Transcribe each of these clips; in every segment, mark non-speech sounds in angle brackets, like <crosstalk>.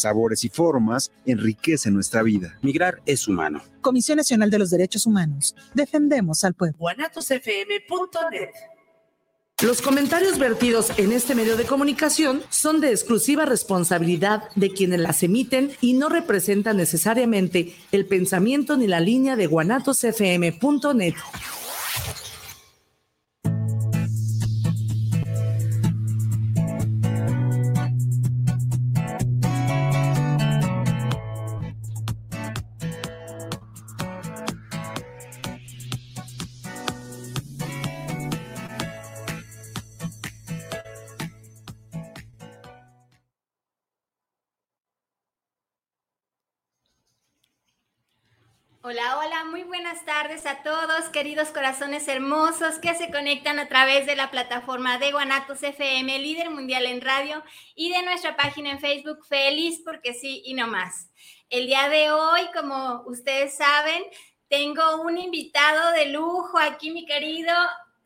sabores y formas enriquecen nuestra vida. Migrar es humano. Comisión Nacional de los Derechos Humanos. Defendemos al pueblo. guanatosfm.net los comentarios vertidos en este medio de comunicación son de exclusiva responsabilidad de quienes las emiten y no representan necesariamente el pensamiento ni la línea de guanatosfm.net. Hola, hola, muy buenas tardes a todos, queridos corazones hermosos que se conectan a través de la plataforma de Guanatos FM, líder mundial en radio, y de nuestra página en Facebook, Feliz porque sí y no más. El día de hoy, como ustedes saben, tengo un invitado de lujo aquí, mi querido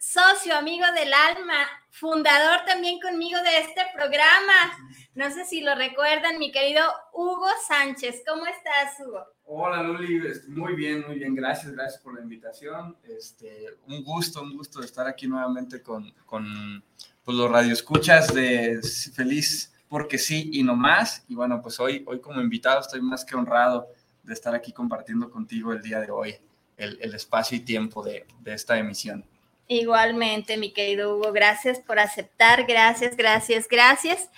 socio, amigo del alma, fundador también conmigo de este programa. No sé si lo recuerdan, mi querido Hugo Sánchez. ¿Cómo estás, Hugo? Hola, Luli. Muy bien, muy bien. Gracias, gracias por la invitación. Este, un gusto, un gusto de estar aquí nuevamente con, con pues, los radioescuchas de Feliz porque sí y no más. Y bueno, pues hoy, hoy como invitado estoy más que honrado de estar aquí compartiendo contigo el día de hoy el, el espacio y tiempo de, de esta emisión. Igualmente, mi querido Hugo, gracias por aceptar, gracias, gracias, gracias.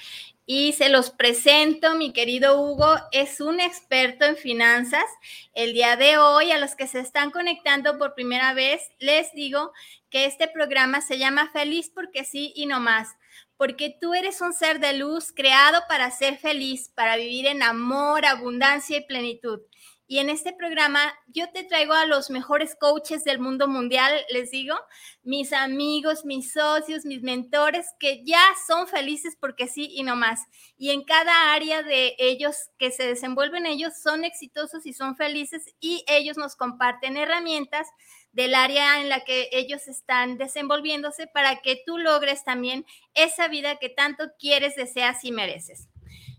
Y se los presento, mi querido Hugo, es un experto en finanzas. El día de hoy, a los que se están conectando por primera vez, les digo que este programa se llama Feliz porque sí y no más, porque tú eres un ser de luz creado para ser feliz, para vivir en amor, abundancia y plenitud. Y en este programa yo te traigo a los mejores coaches del mundo mundial, les digo, mis amigos, mis socios, mis mentores, que ya son felices porque sí y no más. Y en cada área de ellos que se desenvuelven ellos son exitosos y son felices y ellos nos comparten herramientas del área en la que ellos están desenvolviéndose para que tú logres también esa vida que tanto quieres, deseas y mereces.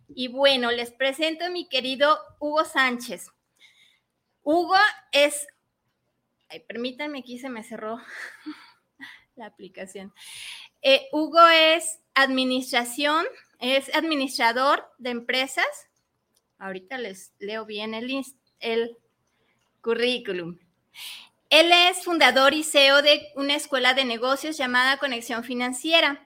Y bueno, les presento a mi querido Hugo Sánchez. Hugo es, permítanme, aquí se me cerró <laughs> la aplicación. Eh, Hugo es administración, es administrador de empresas. Ahorita les leo bien el currículum. Él es fundador y CEO de una escuela de negocios llamada Conexión Financiera.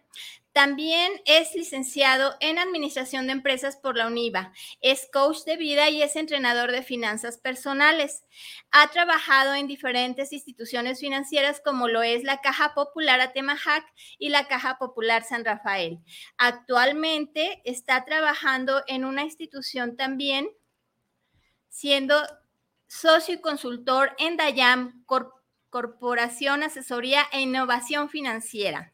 También es licenciado en Administración de Empresas por la UNIVA. Es coach de vida y es entrenador de finanzas personales. Ha trabajado en diferentes instituciones financieras como lo es la Caja Popular Atemajac y la Caja Popular San Rafael. Actualmente está trabajando en una institución también, siendo socio y consultor en Dayam Corporación Asesoría e Innovación Financiera.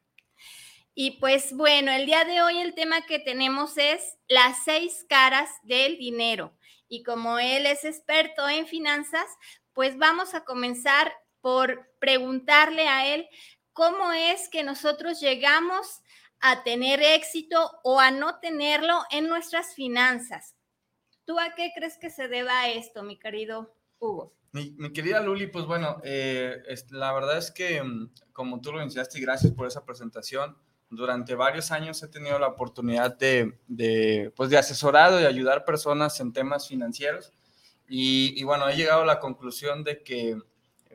Y pues bueno, el día de hoy el tema que tenemos es las seis caras del dinero. Y como él es experto en finanzas, pues vamos a comenzar por preguntarle a él cómo es que nosotros llegamos a tener éxito o a no tenerlo en nuestras finanzas. ¿Tú a qué crees que se deba esto, mi querido Hugo? Mi, querida Luli, pues bueno, eh, la verdad es que mm, como tú lo iniciaste y gracias por esa presentación, durante varios años he tenido la oportunidad de, de, pues de asesorar y ayudar personas en temas financieros. Y, bueno, he llegado a la conclusión de que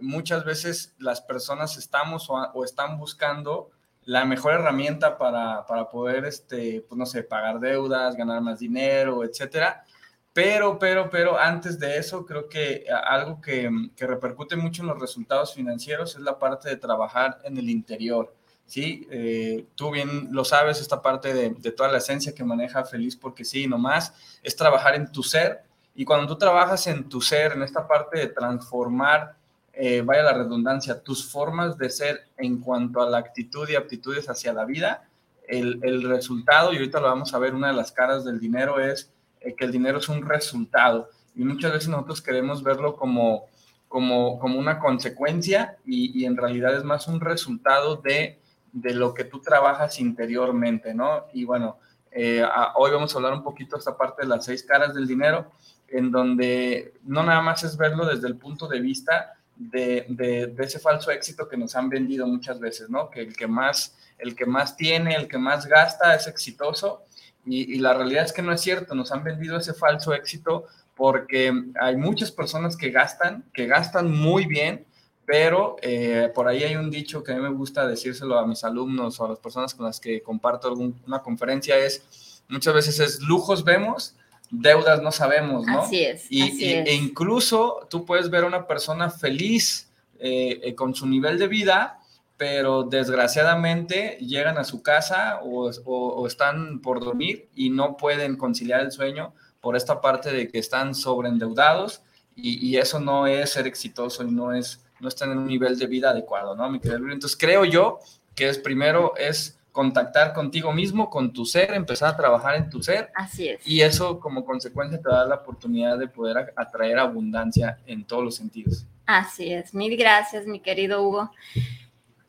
muchas veces las personas estamos o, están buscando la mejor herramienta para, para, poder, este, pues no sé, pagar deudas, ganar más dinero, etcétera. Pero, pero, pero antes de eso, creo que algo que, que repercute mucho en los resultados financieros es la parte de trabajar en el interior ¿sí? Eh, tú bien lo sabes, esta parte de, toda la esencia que maneja Feliz porque sí, nomás, es trabajar en tu ser. Y cuando tú trabajas en tu ser, en esta parte de transformar, eh, vaya la redundancia, tus formas de ser en cuanto a la actitud y aptitudes hacia la vida, el, el resultado, y ahorita lo vamos a ver, una de las caras del dinero es eh, que el dinero es un resultado. Y muchas veces nosotros queremos verlo como, como, como una consecuencia y, y en realidad es más un resultado de de lo que tú trabajas interiormente, ¿no? Y bueno, Eh, hoy vamos a hablar un poquito esta parte de las seis caras del dinero, en donde no nada más es verlo desde el punto de vista de, de, ese falso éxito que nos han vendido muchas veces, ¿no? Que el que más, el que más tiene, el que más gasta es exitoso. Y, y la realidad es que no es cierto, nos han vendido ese falso éxito porque hay muchas personas que gastan, que gastan muy bien, pero eh, por ahí hay un dicho que a mí me gusta decírselo a mis alumnos o a las personas con las que comparto alguna conferencia, es muchas veces es lujos vemos, deudas no sabemos, ¿no? Así es. Y, E incluso tú puedes ver a una persona feliz eh, eh, con su nivel de vida, pero desgraciadamente llegan a su casa o, o, están por dormir y no pueden conciliar el sueño por esta parte de que están sobreendeudados y, y eso no es ser exitoso y no es no están en un nivel de vida adecuado, ¿no? Mi querido Entonces creo yo que es primero es contactar contigo mismo, con tu ser, empezar a trabajar en tu ser. Así es. Y eso como consecuencia te da la oportunidad de poder atraer abundancia en todos los sentidos. Así es. Mil gracias, mi querido Hugo.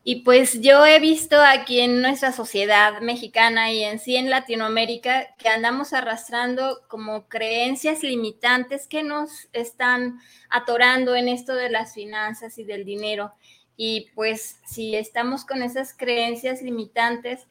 Y pues yo he visto aquí en nuestra sociedad mexicana y en sí en Latinoamérica que andamos arrastrando como creencias limitantes que nos están atorando en esto de las finanzas y del dinero. Y pues si estamos con esas creencias limitantes,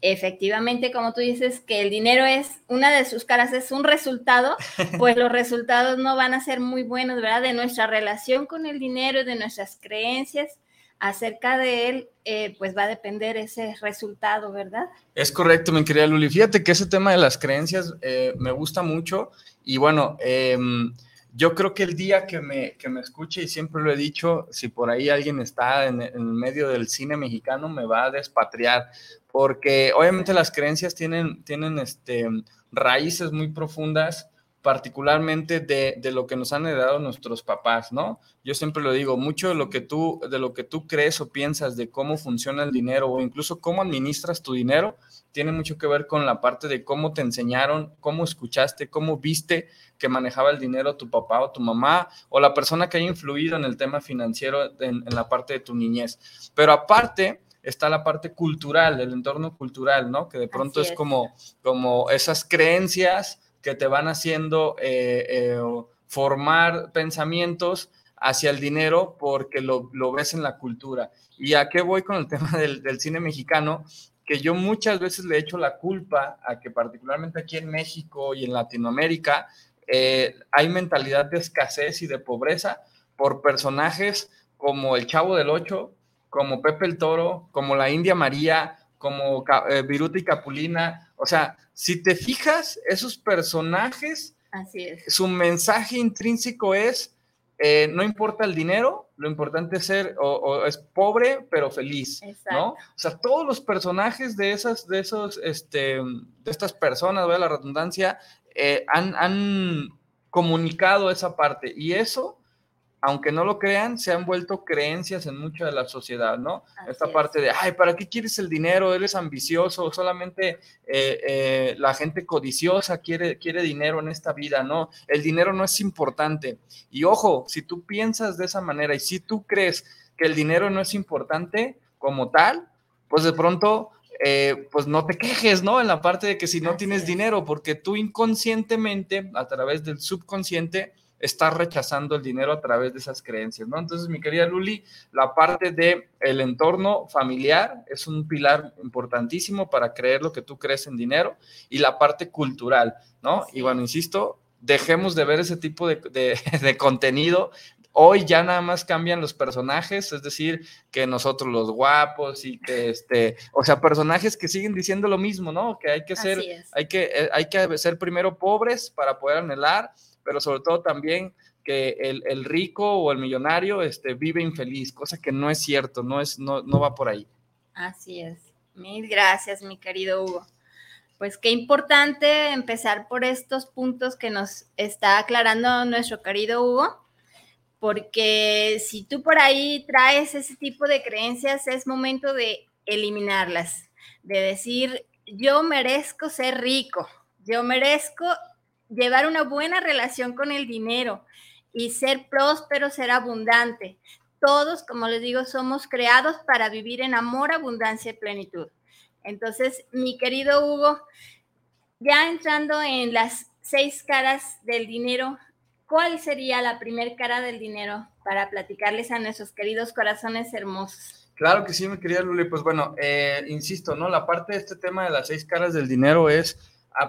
efectivamente, como tú dices, que el dinero es una de sus caras, es un resultado, <laughs> pues los resultados no van a ser muy buenos, ¿verdad? De nuestra relación con el dinero, de nuestras creencias acerca de él, eh, pues va a depender ese resultado, ¿verdad? Es correcto, mi querida Luli. Fíjate que ese tema de las creencias eh, me gusta mucho y bueno, em, yo creo que el día que me, que me escuche, y siempre lo he dicho, si por ahí alguien está en, en medio del cine mexicano, me va a despatriar, porque obviamente las creencias tienen, tienen este, raíces muy profundas particularmente de, de, lo que nos han heredado nuestros papás, ¿no? Yo siempre lo digo, mucho de lo que tú, de lo que tú crees o piensas de cómo funciona el dinero o incluso cómo administras tu dinero, tiene mucho que ver con la parte de cómo te enseñaron, cómo escuchaste, cómo viste que manejaba el dinero tu papá o tu mamá o la persona que haya influido en el tema financiero en, en la parte de tu niñez. Pero aparte, está la parte cultural, el entorno cultural, ¿no? Que de pronto es. es como, como esas creencias que te van haciendo eh, eh, formar pensamientos hacia el dinero porque lo, lo, ves en la cultura. ¿Y a qué voy con el <laughs> tema del, del, cine mexicano? Que yo muchas veces le echo la culpa a que particularmente aquí en México y en Latinoamérica eh, hay mentalidad de escasez y de pobreza por personajes como el Chavo del Ocho, como Pepe el Toro, como la India María, como eh, Viruta y Capulina. O sea, si te fijas, esos personajes, su mensaje intrínseco es, eh, no importa el dinero, lo importante es ser, o, o es pobre, pero feliz, Exacto. ¿no? O sea, todos los personajes de esas, de esos, este, de estas personas, voy a la redundancia, eh, han, han comunicado esa parte, y eso aunque no lo crean, se han vuelto creencias en mucha de la sociedad, ¿no? Así Esta parte de, ay, ¿para qué quieres el dinero? Eres ambicioso, solamente eh, eh, la gente codiciosa quiere, quiere dinero en esta vida, ¿no? El dinero no es importante. Y ojo, si tú piensas de esa manera y si tú crees que el dinero no es importante como tal, pues de pronto eh, pues no te quejes, ¿no? En la parte de que si no Así tienes es. dinero, porque tú inconscientemente, a través del subconsciente, estás rechazando el dinero a través de esas creencias, ¿no? Entonces, mi querida Luli, la parte de el entorno familiar es un pilar importantísimo para creer lo que tú crees en dinero y la parte cultural, ¿no? Sí. Y bueno, insisto, dejemos de ver ese tipo de, de, <laughs> de contenido Hoy ya nada más cambian los personajes, es decir, que nosotros los guapos y que este, o sea, personajes que siguen diciendo lo mismo, ¿no? Que hay que ser, hay que, eh, hay que ser primero pobres para poder anhelar, pero sobre todo también que el, el, rico o el millonario este, vive infeliz, cosa que no es cierto, no, es, no, no va por ahí. Así es. Mil gracias, mi querido Hugo. Pues qué importante empezar por estos puntos que nos está aclarando nuestro querido Hugo porque si tú por ahí traes ese tipo de creencias, es momento de eliminarlas, de decir, yo merezco ser rico, yo merezco llevar una buena relación con el dinero y ser próspero, ser abundante. Todos, como les digo, somos creados para vivir en amor, abundancia y plenitud. Entonces, mi querido Hugo, ya entrando en las seis caras del dinero, ¿cuál sería la primera cara del dinero para platicarles a nuestros queridos corazones hermosos? Claro que sí, mi querida Luli. Pues bueno, eh, insisto, ¿no? La parte de este tema de las seis caras del dinero es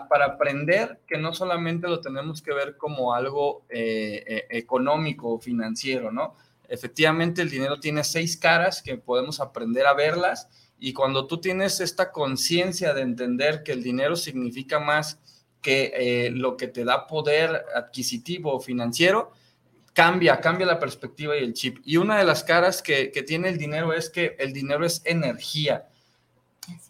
para aprender que no solamente lo tenemos que ver como algo eh, eh, económico o financiero, ¿no? Efectivamente, el dinero tiene seis caras que podemos aprender a verlas y cuando tú tienes esta conciencia de entender que el dinero significa más que eh, lo que te da poder adquisitivo o financiero, cambia, cambia la perspectiva y el chip. Y una de las caras que, que tiene el dinero es que el dinero es energía.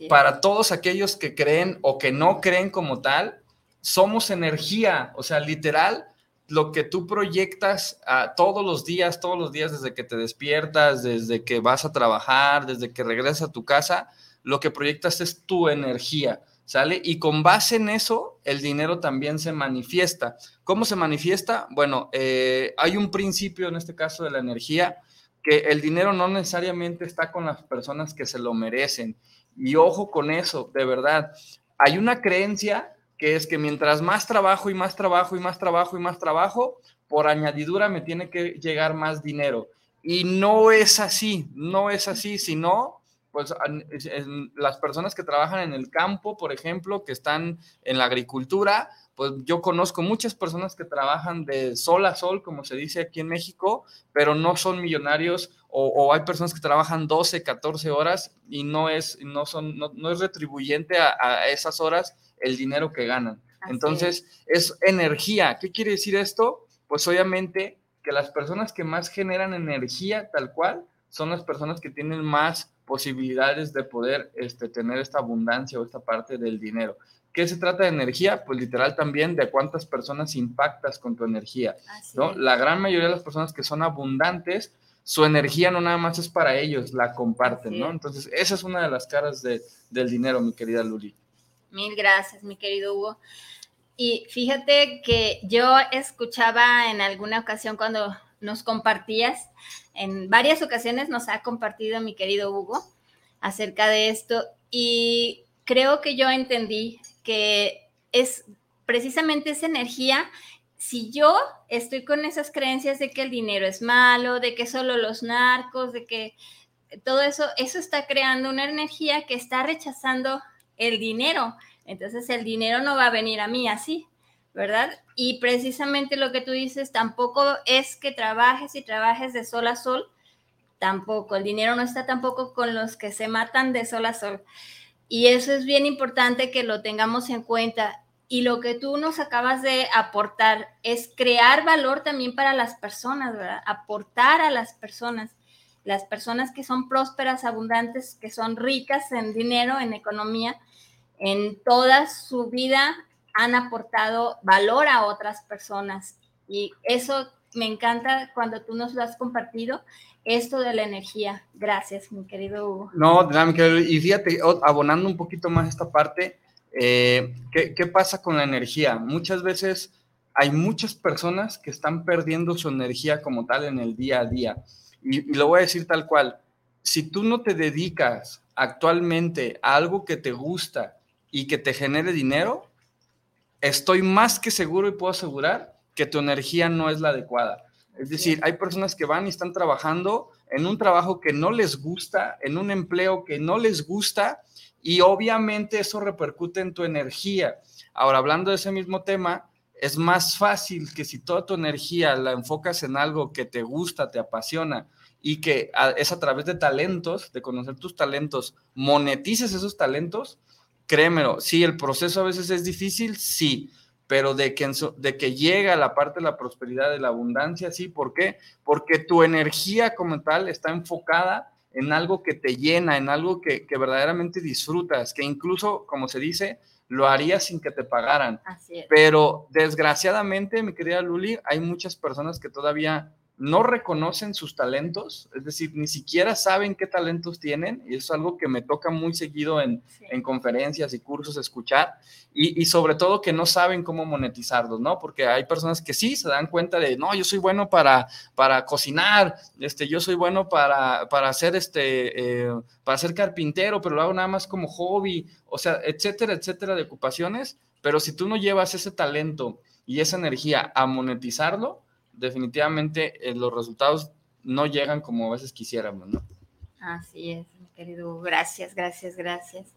Para todos aquellos que creen o que no creen como tal, somos energía, o sea, literal, lo que tú proyectas a todos los días, todos los días desde que te despiertas, desde que vas a trabajar, desde que regresas a tu casa, lo que proyectas es tu energía, ¿sale? Y con base en eso, el dinero también se manifiesta. ¿Cómo se manifiesta? Bueno, eh, hay un principio en este caso de la energía, que el dinero no necesariamente está con las personas que se lo merecen. Y ojo con eso, de verdad. Hay una creencia que es que mientras más trabajo y más trabajo y más trabajo y más trabajo, por añadidura me tiene que llegar más dinero. Y no es así, no es así, sino pues las personas que trabajan en el campo, por ejemplo, que están en la agricultura, pues yo conozco muchas personas que trabajan de sol a sol, como se dice aquí en México, pero no son millonarios o, hay personas que trabajan 12, 14 horas y no es, no son, no, es retribuyente a esas horas el dinero que ganan. Entonces, es. energía. ¿Qué quiere decir esto? Pues obviamente que las personas que más generan energía tal cual son las personas que tienen más posibilidades de poder este, tener esta abundancia o esta parte del dinero. ¿Qué se trata de energía? Pues literal también de cuántas personas impactas con tu energía. ¿no? La gran mayoría de las personas que son abundantes, su energía no nada más es para ellos, la comparten, ¿no? Entonces, esa es una de las caras de, del dinero, mi querida Luli. Mil gracias, mi querido Hugo. Y fíjate que yo escuchaba en alguna ocasión cuando nos compartías, en varias ocasiones nos ha compartido mi querido Hugo acerca de esto y creo que yo entendí que es precisamente esa energía. Si yo estoy con esas creencias de que el dinero es malo, de que solo los narcos, de que todo eso, eso está creando una energía que está rechazando el dinero. Entonces el dinero no va a venir a mí así, ¿verdad? Y precisamente lo que tú dices, tampoco es que trabajes y trabajes de sol a sol, tampoco. El dinero no está tampoco con los que se matan de sol a sol. Y eso es bien importante que lo tengamos en cuenta. Y lo que tú nos acabas de aportar es crear valor también para las personas, ¿verdad? Aportar a las personas. Las personas que son prósperas, abundantes, que son ricas en dinero, en economía, en toda su vida han aportado valor a otras personas. Y eso me encanta cuando tú nos lo has compartido, esto de la energía. Gracias, mi querido Hugo. No, y fíjate, abonando un poquito más esta parte, eh, ¿qué, pasa con la energía? Muchas veces hay muchas personas que están perdiendo su energía como tal en el día a día. y lo voy a decir tal cual. Si tú no te dedicas actualmente a algo que te gusta, y que te genere dinero, estoy más que seguro y puedo asegurar que tu energía no es la adecuada. Es decir, hay personas que van y están trabajando en un trabajo que no les gusta, en un empleo que no les gusta y obviamente eso repercute en tu energía. Ahora, hablando de ese mismo tema, es más fácil que si toda tu energía la enfocas en algo que te gusta, te apasiona y que es a través de talentos, de conocer tus talentos, monetices esos talentos, créemelo, sí, el proceso a veces es difícil, sí, pero de que, de que llega la parte de la prosperidad, de la abundancia, sí, ¿por qué? Porque tu energía como tal está enfocada en algo que te llena, en algo que, verdaderamente disfrutas, que incluso, como se dice, lo harías sin que te pagaran. Pero desgraciadamente, mi querida Luli, hay muchas personas que todavía no reconocen sus talentos, es decir, ni siquiera saben qué talentos tienen, y eso es algo que me toca muy seguido en, conferencias y cursos escuchar, y, sobre todo que no saben cómo monetizarlos, ¿no? Porque hay personas que sí se dan cuenta de, no, yo soy bueno para, para cocinar, este, yo soy bueno para, para hacer este, eh, para ser carpintero, pero lo hago nada más como hobby, o sea, etcétera, etcétera de ocupaciones, pero si tú no llevas ese talento y esa energía a monetizarlo, definitivamente eh, los resultados no llegan como a veces quisiéramos, ¿no? Así es, mi querido. Gracias, gracias, gracias.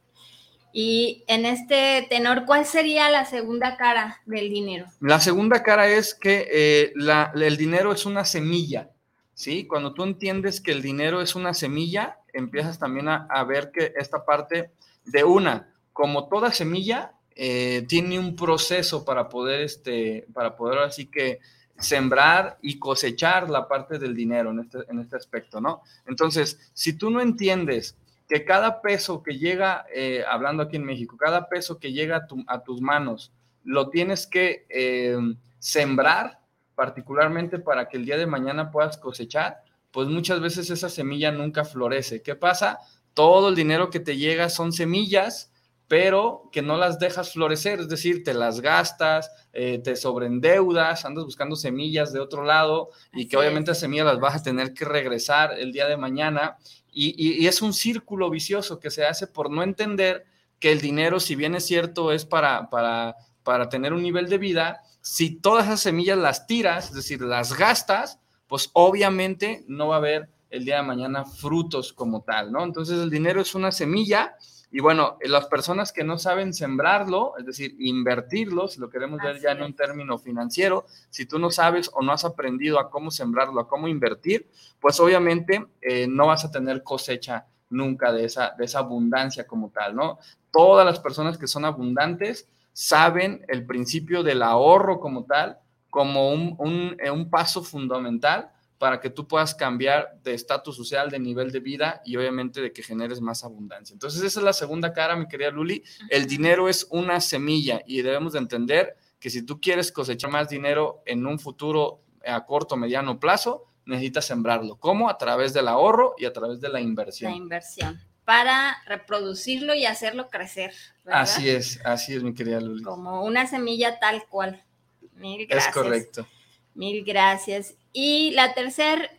Y en este tenor, ¿cuál sería la segunda cara del dinero? La segunda cara es que eh, el dinero es una semilla, ¿sí? Cuando tú entiendes que el dinero es una semilla, empiezas también a, ver que esta parte de una, como toda semilla, eh, tiene un proceso para poder, este, para poder así que sembrar y cosechar la parte del dinero en este, en este aspecto, ¿no? Entonces, si tú no entiendes que cada peso que llega, eh, hablando aquí en México, cada peso que llega a, tus manos, lo tienes que eh, sembrar, particularmente para que el día de mañana puedas cosechar, pues muchas veces esa semilla nunca florece. ¿Qué pasa? Todo el dinero que te llega son semillas pero que no las dejas florecer, es decir, te las gastas, eh, te sobreendeudas, andas buscando semillas de otro lado y que obviamente las semillas las vas a tener que regresar el día de mañana y, es un círculo vicioso que se hace por no entender que el dinero, si bien es cierto, es para, para, para tener un nivel de vida, si todas esas semillas las tiras, es decir, las gastas, pues obviamente no va a haber el día de mañana frutos como tal, ¿no? Entonces el dinero es una semilla y bueno, las personas que no saben sembrarlo, es decir, invertirlo, si lo queremos ver ya en un término financiero, si tú no sabes o no has aprendido a cómo sembrarlo, a cómo invertir, pues obviamente eh, no vas a tener cosecha nunca de esa, de esa abundancia como tal, ¿no? Todas las personas que son abundantes saben el principio del ahorro como tal, como un, un, eh, un paso fundamental para que tú puedas cambiar de estatus social, de nivel de vida y obviamente de que generes más abundancia. Entonces esa es la segunda cara, mi querida Luli. El dinero es una semilla y debemos de entender que si tú quieres cosechar más dinero en un futuro a corto, mediano plazo, necesitas sembrarlo. ¿Cómo? A través del ahorro y a través de la inversión. La inversión para reproducirlo y hacerlo crecer. Así es, así es, mi querida Luli. Como una semilla tal cual. Mil gracias. Es correcto. Mil gracias. Y la tercera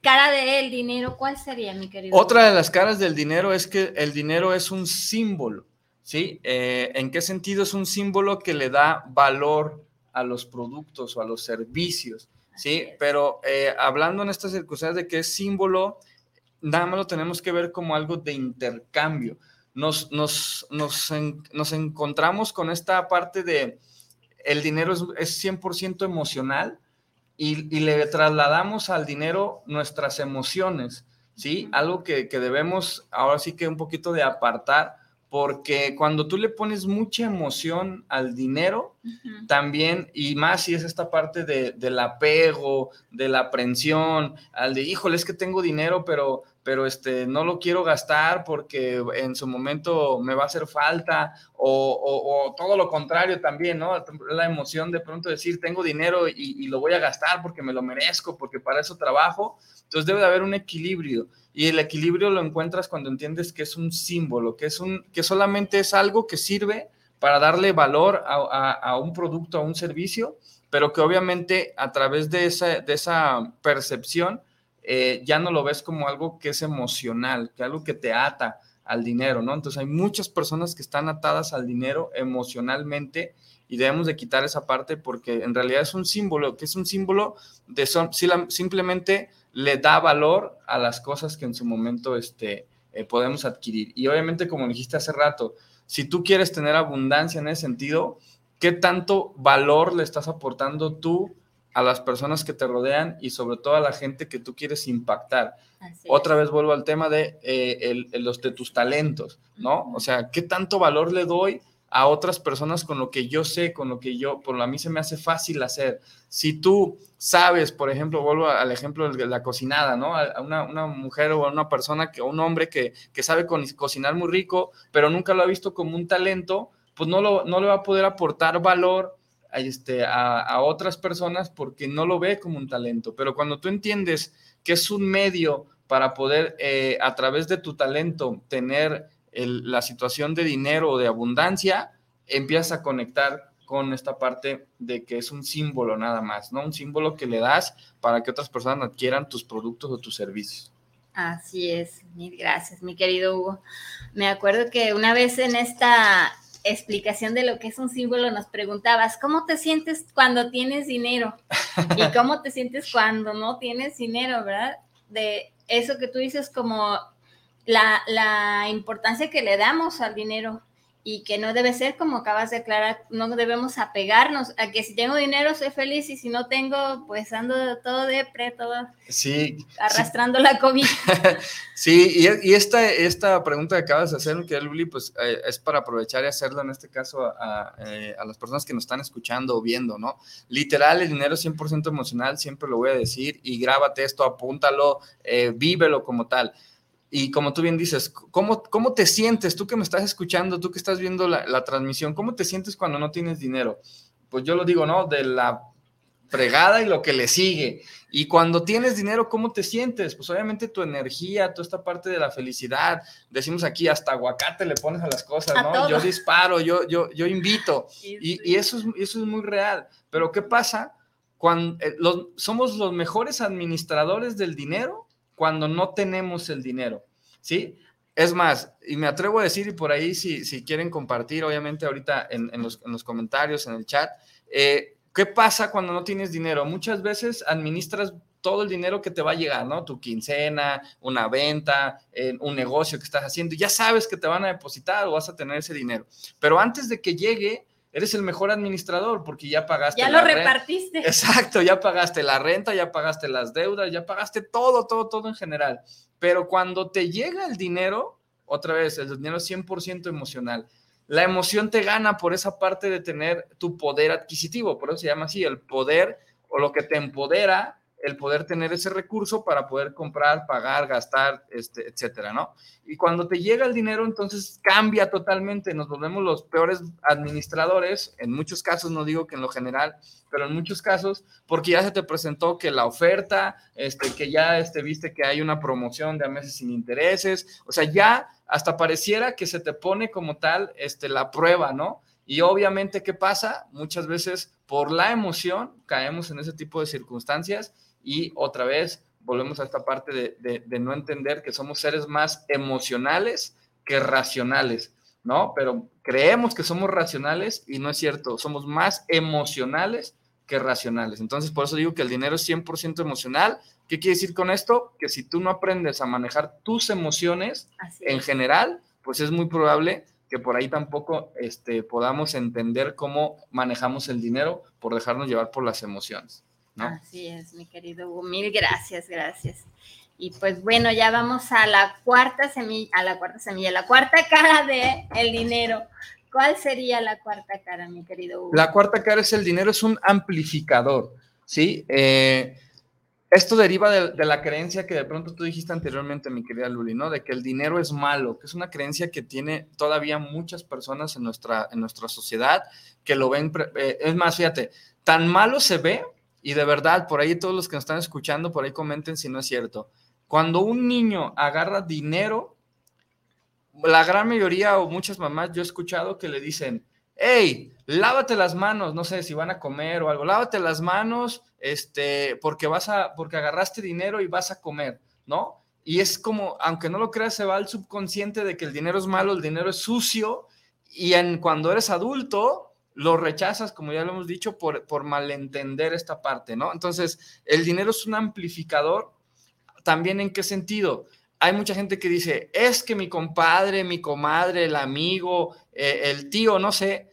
cara del dinero, ¿cuál sería, mi querido? Otra de las caras del dinero es que el dinero es un símbolo, ¿sí? Eh, ¿En qué sentido es un símbolo que le da valor a los productos o a los servicios? ¿Sí? Pero eh, hablando en estas circunstancias de que es símbolo, nada más lo tenemos que ver como algo de intercambio. Nos, nos, nos, nos encontramos con esta parte de el dinero es, es 100% emocional, y, le trasladamos al dinero nuestras emociones, ¿sí? Algo que, debemos ahora sí que un poquito de apartar, porque cuando tú le pones mucha emoción al dinero, también, y más si es esta parte de, del apego, de la aprensión, al de, híjole, es que tengo dinero, pero pero este, no lo quiero gastar porque en su momento me va a hacer falta, o, todo lo contrario también, ¿no? La emoción de pronto decir, tengo dinero y, lo voy a gastar porque me lo merezco, porque para eso trabajo. Entonces debe de haber un equilibrio. Y el equilibrio lo encuentras cuando entiendes que es un símbolo, que, es un, que solamente es algo que sirve para darle valor a, un producto, a un servicio, pero que obviamente a través de esa, de esa percepción eh, ya no lo ves como algo que es emocional, que algo que te ata al dinero, ¿no? Entonces hay muchas personas que están atadas al dinero emocionalmente y debemos de quitar esa parte porque en realidad es un símbolo, que es un símbolo de son, simplemente le da valor a las cosas que en su momento este, eh, podemos adquirir. Y obviamente, como dijiste hace rato, si tú quieres tener abundancia en ese sentido, ¿qué tanto valor le estás aportando tú a las personas que te rodean y sobre todo a la gente que tú quieres impactar. Otra vez vuelvo al tema de, eh, los, de tus talentos, ¿no? O sea, ¿qué tanto valor le doy a otras personas con lo que yo sé, con lo que yo, por lo a mí se me hace fácil hacer? Si tú sabes, por ejemplo, vuelvo al ejemplo de la cocinada, ¿no? A una, una mujer o a una persona, que, un hombre que, que sabe cocinar muy rico, pero nunca lo ha visto como un talento, pues no, lo, no le va a poder aportar valor este, a, otras personas porque no lo ve como un talento. Pero cuando tú entiendes que es un medio para poder, eh, a través de tu talento, tener la situación de dinero o de abundancia, empiezas a conectar con esta parte de que es un símbolo nada más, ¿no? Un símbolo que le das para que otras personas adquieran tus productos o tus servicios. Así es, mil gracias, mi querido Hugo. Me acuerdo que una vez en esta explicación de lo que es un símbolo nos preguntabas, ¿cómo te sientes cuando tienes dinero? ¿Y <laughs> cómo te sientes cuando no tienes dinero, verdad? De eso que tú dices como la, la importancia que le damos al dinero y que no debe ser como acabas de aclarar, no debemos apegarnos a que si tengo dinero soy feliz y si no tengo, pues ando todo depre, todo sí, arrastrando la COVID. <laughs> sí, y, esta, esta pregunta que acabas de hacer, que Luli, pues eh, es para aprovechar y hacerlo en este caso a, eh, a, las personas que nos están escuchando o viendo, ¿no? Literal, el dinero es 100% emocional, siempre lo voy a decir, y grábate esto, apúntalo, eh, vívelo como tal. Y como tú bien dices, ¿cómo, ¿cómo te sientes tú que me estás escuchando, tú que estás viendo la, transmisión? ¿Cómo te sientes cuando no tienes dinero? Pues yo lo digo, ¿no? De la fregada y lo que le sigue. Y cuando tienes dinero, ¿cómo te sientes? Pues obviamente tu energía, toda esta parte de la felicidad. Decimos aquí, hasta aguacate le pones a las cosas, ¿no? Yo disparo, yo, yo, yo invito. <laughs> Y, y, eso, es, eso es muy real. Pero ¿qué pasa? Cuando eh, los, somos los mejores administradores del dinero cuando no tenemos el dinero, ¿sí? Es más, y me atrevo a decir, y por ahí si, si quieren compartir, obviamente ahorita en, los, comentarios, en el chat, eh, ¿qué pasa cuando no tienes dinero? Muchas veces administras todo el dinero que te va a llegar, ¿no? Tu quincena, una venta, un negocio que estás haciendo, ya sabes que te van a depositar o vas a tener ese dinero. Pero antes de que llegue, eres el mejor administrador porque ya pagaste. Ya lo repartiste. Exacto, ya pagaste la renta, ya pagaste las deudas, ya pagaste todo, todo, todo en general. Pero cuando te llega el dinero, otra vez, el dinero es 100% emocional. La emoción te gana por esa parte de tener tu poder adquisitivo, por eso se llama así, el poder o lo que te empodera el poder tener ese recurso para poder comprar, pagar, gastar, este, etcétera, ¿no? Y cuando te llega el dinero, entonces cambia totalmente, nos volvemos los peores administradores, en muchos casos, no digo que en lo general, pero en muchos casos, porque ya se te presentó que la oferta, este, que ya este, viste que hay una promoción de a meses sin intereses, o sea, ya hasta pareciera que se te pone como tal este, la prueba, ¿no? Y obviamente, ¿qué pasa? Muchas veces por la emoción caemos en ese tipo de circunstancias y otra vez volvemos a esta parte de, no entender que somos seres más emocionales que racionales, ¿no? Pero creemos que somos racionales y no es cierto, somos más emocionales que racionales. Entonces, por eso digo que el dinero es 100% emocional. ¿Qué quiere decir con esto? Que si tú no aprendes a manejar tus emociones en general, pues es muy probable que por ahí tampoco este, podamos entender cómo manejamos el dinero por dejarnos llevar por las emociones. Así es, mi querido Hugo. Mil gracias, gracias. Y pues bueno, ya vamos a la cuarta semilla, a la cuarta semilla, la cuarta cara de el dinero. ¿Cuál sería la cuarta cara, mi querido Hugo? La cuarta cara es el dinero, es un amplificador, ¿sí? Eh, esto deriva de, la creencia que de pronto tú dijiste anteriormente, mi querida Luli, ¿no? De que el dinero es malo, que es una creencia que tiene todavía muchas personas en nuestra, en nuestra sociedad que lo ven, eh, es más, fíjate, tan malo se ve y de verdad, por ahí todos los que nos están escuchando, por ahí comenten si no es cierto. Cuando un niño agarra dinero, la gran mayoría o muchas mamás yo he escuchado que le dicen, hey, lávate las manos, no sé si van a comer o algo, lávate las manos, este, porque vas a, porque agarraste dinero y vas a comer, ¿no? Y es como, aunque no lo creas, se va al subconsciente de que el dinero es malo, el dinero es sucio, y en, cuando eres adulto, lo rechazas, como ya lo hemos dicho, por, por malentender esta parte, ¿no? Entonces, el dinero es un amplificador. ¿También en qué sentido? Hay mucha gente que dice, es que mi compadre, mi comadre, el amigo, eh, el tío, no sé,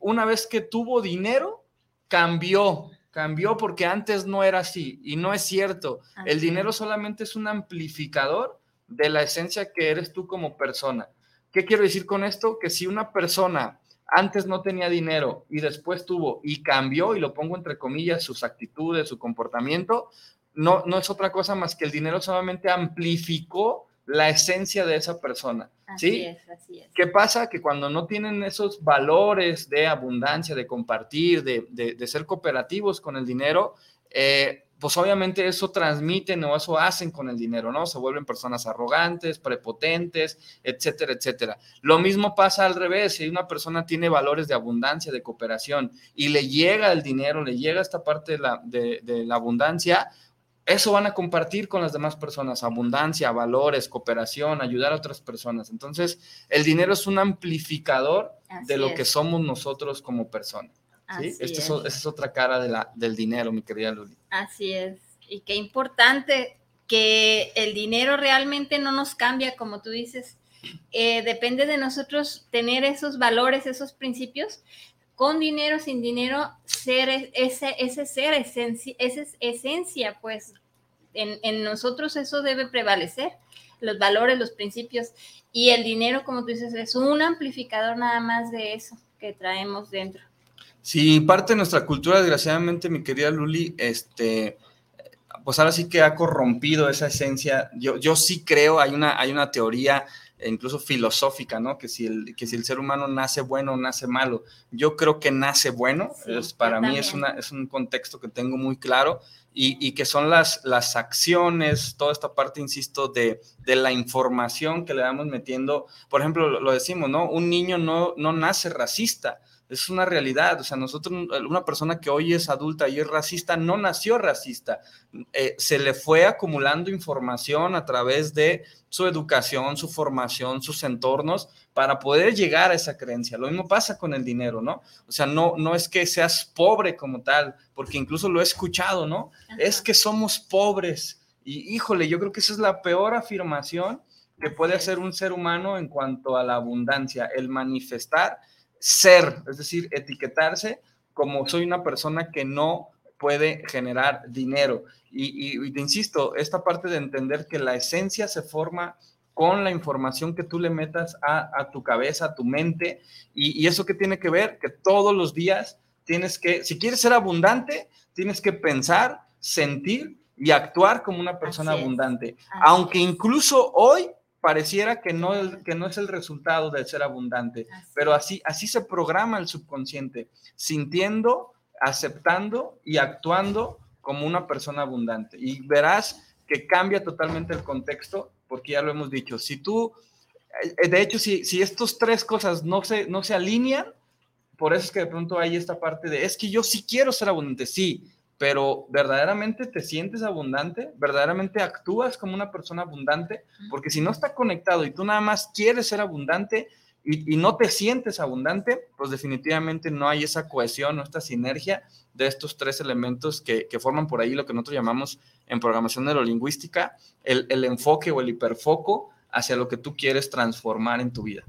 una vez que tuvo dinero, cambió, cambió porque antes no era así y no es cierto. El dinero solamente es un amplificador de la esencia que eres tú como persona. ¿Qué quiero decir con esto? Que si una persona antes no tenía dinero y después tuvo y cambió, y lo pongo entre comillas, sus actitudes, su comportamiento, no, no es otra cosa más que el dinero solamente amplificó la esencia de esa persona. Así ¿sí? es, así es. ¿Qué pasa? Que cuando no tienen esos valores de abundancia, de compartir, de, de- de ser cooperativos con el dinero, eh, pues obviamente eso transmiten o eso hacen con el dinero, ¿no? Se vuelven personas arrogantes, prepotentes, etcétera, etcétera. Lo mismo pasa al revés, si una persona tiene valores de abundancia, de cooperación y le llega el dinero, le llega esta parte de la, de- de la abundancia, eso van a compartir con las demás personas, abundancia, valores, cooperación, ayudar a otras personas. Entonces, el dinero es un amplificador de lo es, que somos nosotros como personas. ¿Sí? así Esta es, es. o- esa es otra cara de la, del dinero, mi querida Luli. Así es. Y qué importante que el dinero realmente no nos cambia, como tú dices. Eh, depende de nosotros tener esos valores, esos principios. Con dinero, sin dinero, ser e- ese, ese ser, esencia, esa es esencia, pues en, en nosotros eso debe prevalecer, los valores, los principios. Y el dinero, como tú dices, es un amplificador nada más de eso que traemos dentro. Sí, parte de nuestra cultura, desgraciadamente, mi querida Luli, este, pues ahora sí que ha corrompido esa esencia. Yo, yo sí creo, hay una, hay una teoría eh, incluso filosófica, ¿no? Que si, el, que si el ser humano nace bueno o nace malo. Yo creo que nace bueno, Sí, es, para mí es, una, es un contexto que tengo muy claro y, y que son las, las acciones, toda esta parte, insisto, de, de la información que le vamos metiendo. Por ejemplo, lo, lo decimos, ¿no? Un niño no, no nace racista, es una realidad. O sea, nosotros, una persona que hoy es adulta y es racista, no nació racista. Eh, se le fue acumulando información a través de su educación, su formación, sus entornos, para poder llegar a esa creencia. Lo mismo pasa con el dinero, ¿no? O sea, no, no es que seas pobre como tal, porque incluso lo he escuchado, ¿no? Es que somos pobres. Y híjole, yo creo que esa es la peor afirmación que puede hacer un ser humano en cuanto a la abundancia, el manifestar ser, es decir, etiquetarse como soy una persona que no puede generar dinero. Y, y- y te insisto, esta parte de entender que la esencia se forma con la información que tú le metas a, a tu cabeza, a tu mente, y, y eso que tiene que ver, que todos los días tienes que, si quieres ser abundante, tienes que pensar, sentir y actuar como una persona abundante. Así Aunque es. incluso hoy pareciera que no, el- que no es el resultado de ser abundante, Así pero es. así, así se programa el subconsciente, sintiendo, aceptando y actuando como una persona abundante. Y verás que cambia totalmente el contexto, porque ya lo hemos dicho, si tú, eh, de hecho, si, si estas tres cosas no se, no se alinean, por eso es que de pronto hay esta parte de, es que yo sí quiero ser abundante, sí, pero verdaderamente te sientes abundante, verdaderamente actúas como una persona abundante, porque si no está conectado y tú nada más quieres ser abundante y, y no te sientes abundante, pues definitivamente no hay esa cohesión, no esta sinergia de estos tres elementos que, que forman por ahí lo que nosotros llamamos en programación neurolingüística el, el enfoque o el hiperfoco hacia lo que tú quieres transformar en tu vida.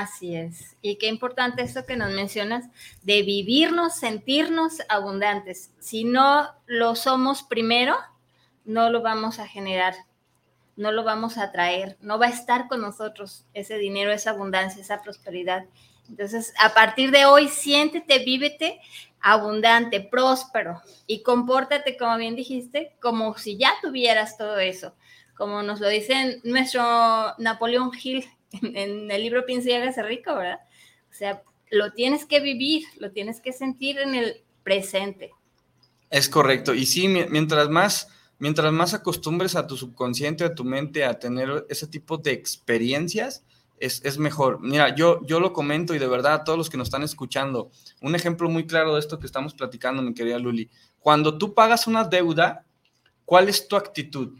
Así es. Y qué importante esto que nos mencionas de vivirnos, sentirnos abundantes. Si no lo somos primero, no lo vamos a generar, no lo vamos a traer, no va a estar con nosotros ese dinero, esa abundancia, esa prosperidad. Entonces, a partir de hoy, siéntete, vívete abundante, próspero y compórtate, como bien dijiste, como si ya tuvieras todo eso. Como nos lo dice nuestro Napoleón Hill <laughs> en, el libro Piensa y hágase rico, ¿verdad? O sea, lo tienes que vivir, lo tienes que sentir en el presente. Es correcto. Y sí, mi- mientras más, mientras más acostumbres a tu subconsciente, a tu mente a tener ese tipo de experiencias, es, es mejor. Mira, yo, yo lo comento y de verdad a todos los que nos están escuchando, un ejemplo muy claro de esto que estamos platicando, mi querida Luli. Cuando tú pagas una deuda, ¿cuál es tu actitud?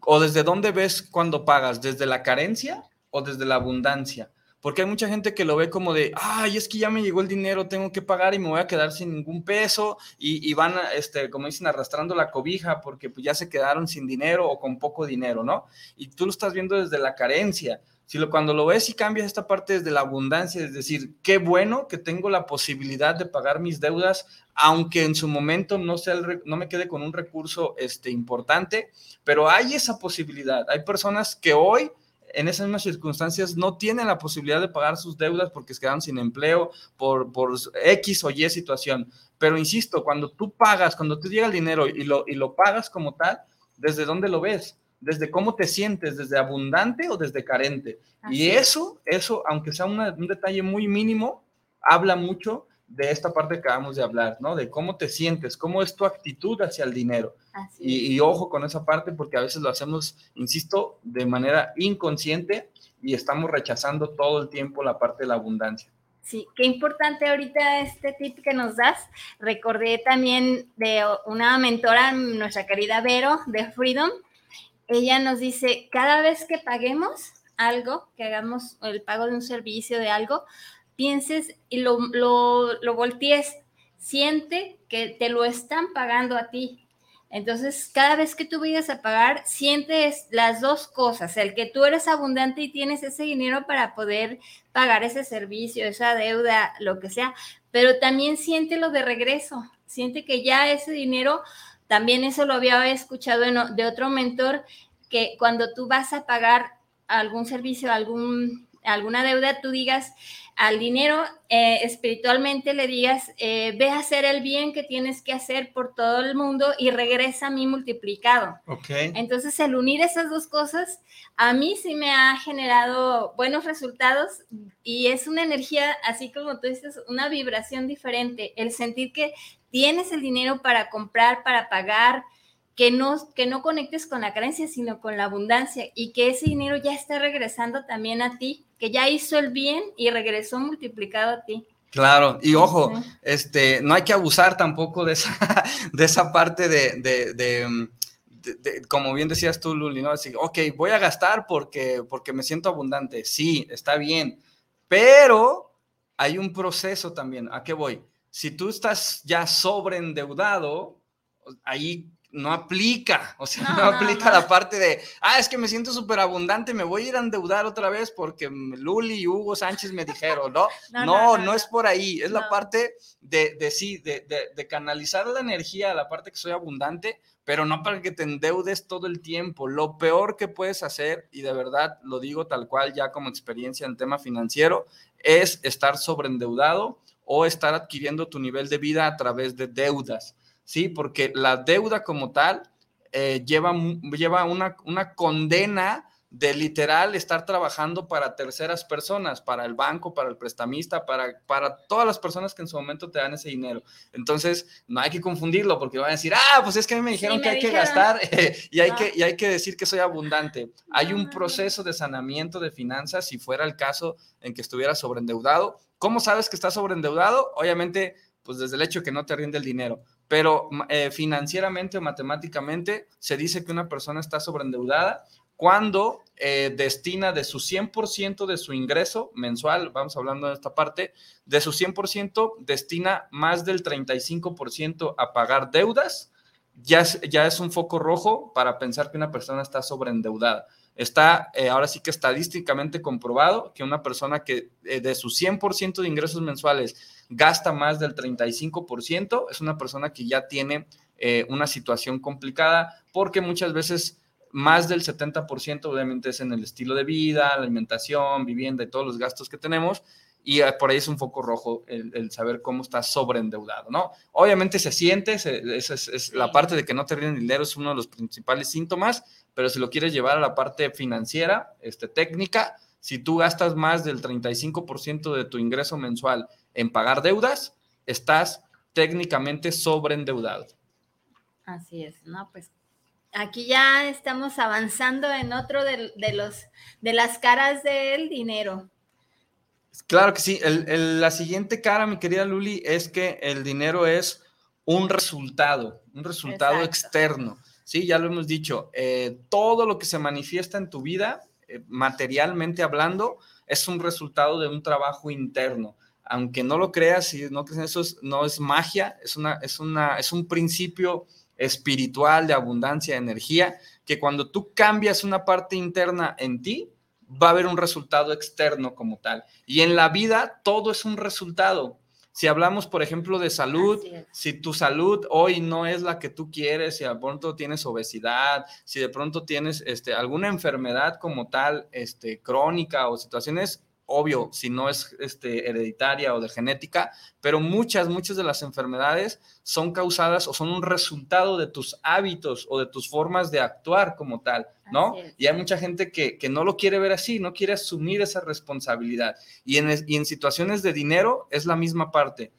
¿O desde dónde ves cuando pagas? ¿Desde la carencia o desde la abundancia? Porque hay mucha gente que lo ve como de, ay, es que ya me llegó el dinero, tengo que pagar y me voy a quedar sin ningún peso y, y van, este, como dicen, arrastrando la cobija porque pues, ya se quedaron sin dinero o con poco dinero, ¿no? Y tú lo estás viendo desde la carencia. Si lo, cuando lo ves y cambias esta parte desde la abundancia, es decir, qué bueno que tengo la posibilidad de pagar mis deudas, aunque en su momento no, sea no me quede con un recurso este, importante, pero hay esa posibilidad. Hay personas que hoy en esas mismas circunstancias no tienen la posibilidad de pagar sus deudas porque se quedaron sin empleo por, por X o Y situación. Pero insisto, cuando tú pagas, cuando te llega el dinero y lo, y lo pagas como tal, ¿desde dónde lo ves? desde cómo te sientes, desde abundante o desde carente. y eso, eso, aunque sea un detalle muy mínimo, habla mucho de esta parte que acabamos de hablar, ¿no? De cómo te sientes, cómo es tu actitud hacia el dinero. Y, y, ojo con esa parte porque a veces lo hacemos, insisto, de manera inconsciente y estamos rechazando todo el tiempo la parte de la abundancia. Sí, qué importante ahorita este tip que nos das. Recordé también de una mentora, nuestra querida Vero de Freedom. Ella nos dice, cada vez que paguemos algo, que hagamos el pago de un servicio, de algo, pienses y lo, lo, lo voltees, siente que te lo están pagando a ti. Entonces, cada vez que tú vayas a pagar, sientes las dos cosas, el que tú eres abundante y tienes ese dinero para poder pagar ese servicio, esa deuda, lo que sea, pero también siente lo de regreso, siente que ya ese dinero, también eso lo había escuchado de otro mentor, que cuando tú vas a pagar algún servicio, algún, alguna deuda, tú digas, al dinero eh, espiritualmente le digas, eh, ve a hacer el bien que tienes que hacer por todo el mundo y regresa a mí multiplicado. Okay. Entonces, el unir esas dos cosas, a mí sí me ha generado buenos resultados y es una energía, así como tú dices, una vibración diferente, el sentir que tienes el dinero para comprar, para pagar, que no, que no conectes con la carencia, sino con la abundancia y que ese dinero ya está regresando también a ti, que ya hizo el bien y regresó multiplicado a ti. Claro, y ojo, este, no hay que abusar tampoco de esa, <laughs> de esa parte de, de, como bien decías tú, Luli, ¿no? Así, ok, voy a gastar porque, porque me siento abundante. Sí, está bien, pero hay un proceso también. ¿A qué voy? Si tú estás ya sobreendeudado, ahí no aplica, o sea, no, aplica la parte de, ah, es que me siento súper abundante, me voy a ir a endeudar otra vez porque Luli y Hugo Sánchez me dijeron, ¿no? <laughs> No, no, es por ahí, es la parte de, de sí, de, de, canalizar la energía, la parte que soy abundante, pero no para que te endeudes todo el tiempo. Lo peor que puedes hacer, y de verdad lo digo tal cual ya como experiencia en tema financiero, es estar sobreendeudado o estar adquiriendo tu nivel de vida a través de deudas. ¿Sí? Porque la deuda como tal eh, lleva, lleva una, una condena de literal estar trabajando para terceras personas, para el banco, para el prestamista, para, para todas las personas que en su momento te dan ese dinero. Entonces, no hay que confundirlo porque van a decir, ah, pues es que a mí me dijeron que hay que gastar <laughs> y, hay que, y hay que decir que soy abundante. Hay un proceso de sanamiento de finanzas si fuera el caso en que estuviera sobreendeudado. ¿Cómo sabes que estás sobreendeudado? Obviamente, pues desde el hecho que no te rinde el dinero pero eh, financieramente o matemáticamente se dice que una persona está sobreendeudada cuando eh, destina de su 100% de su ingreso mensual, vamos hablando de esta parte, de su 100% destina más del 35% a pagar deudas, ya es, ya es un foco rojo para pensar que una persona está sobreendeudada. Está eh, ahora sí que estadísticamente comprobado que una persona que de su 100% de ingresos mensuales gasta más del 35%, es una persona que ya tiene eh, una situación complicada porque muchas veces más del 70% obviamente es en el estilo de vida, la alimentación, vivienda y todos los gastos que tenemos. Y eh, por ahí es un foco rojo el, saber cómo está sobreendeudado, ¿no? Obviamente se siente, esa es, la parte de que no te rinden dinero, es uno de los principales síntomas, pero si lo quieres llevar a la parte financiera, este, técnica, si tú gastas más del 35% de tu ingreso mensual en pagar deudas, estás técnicamente sobreendeudado. Así es, ¿no? Pues aquí ya estamos avanzando en otro de, los, de las caras del dinero. Claro que sí. la siguiente cara, mi querida Luli, es que el dinero es un resultado, un resultado externo. Sí, ya lo hemos dicho. Eh, todo lo que se manifiesta en tu vida, materialmente hablando, es un resultado de un trabajo interno aunque no lo creas y no crees en eso, no es magia, es, una, es, una, es un principio espiritual de abundancia de energía, que cuando tú cambias una parte interna en ti, va a haber un resultado externo como tal. Y en la vida todo es un resultado. Si hablamos, por ejemplo, de salud, si tu salud hoy no es la que tú quieres, si de pronto tienes obesidad, si de pronto tienes este, alguna enfermedad como tal, este, crónica o situaciones obvio, si no es este, hereditaria o de genética, pero muchas, muchas de las enfermedades son causadas o son un resultado de tus hábitos o de tus formas de actuar como tal, ¿no? Y hay mucha gente que, no lo quiere ver así, no quiere asumir esa responsabilidad. Y en, y en situaciones de dinero es la misma parte.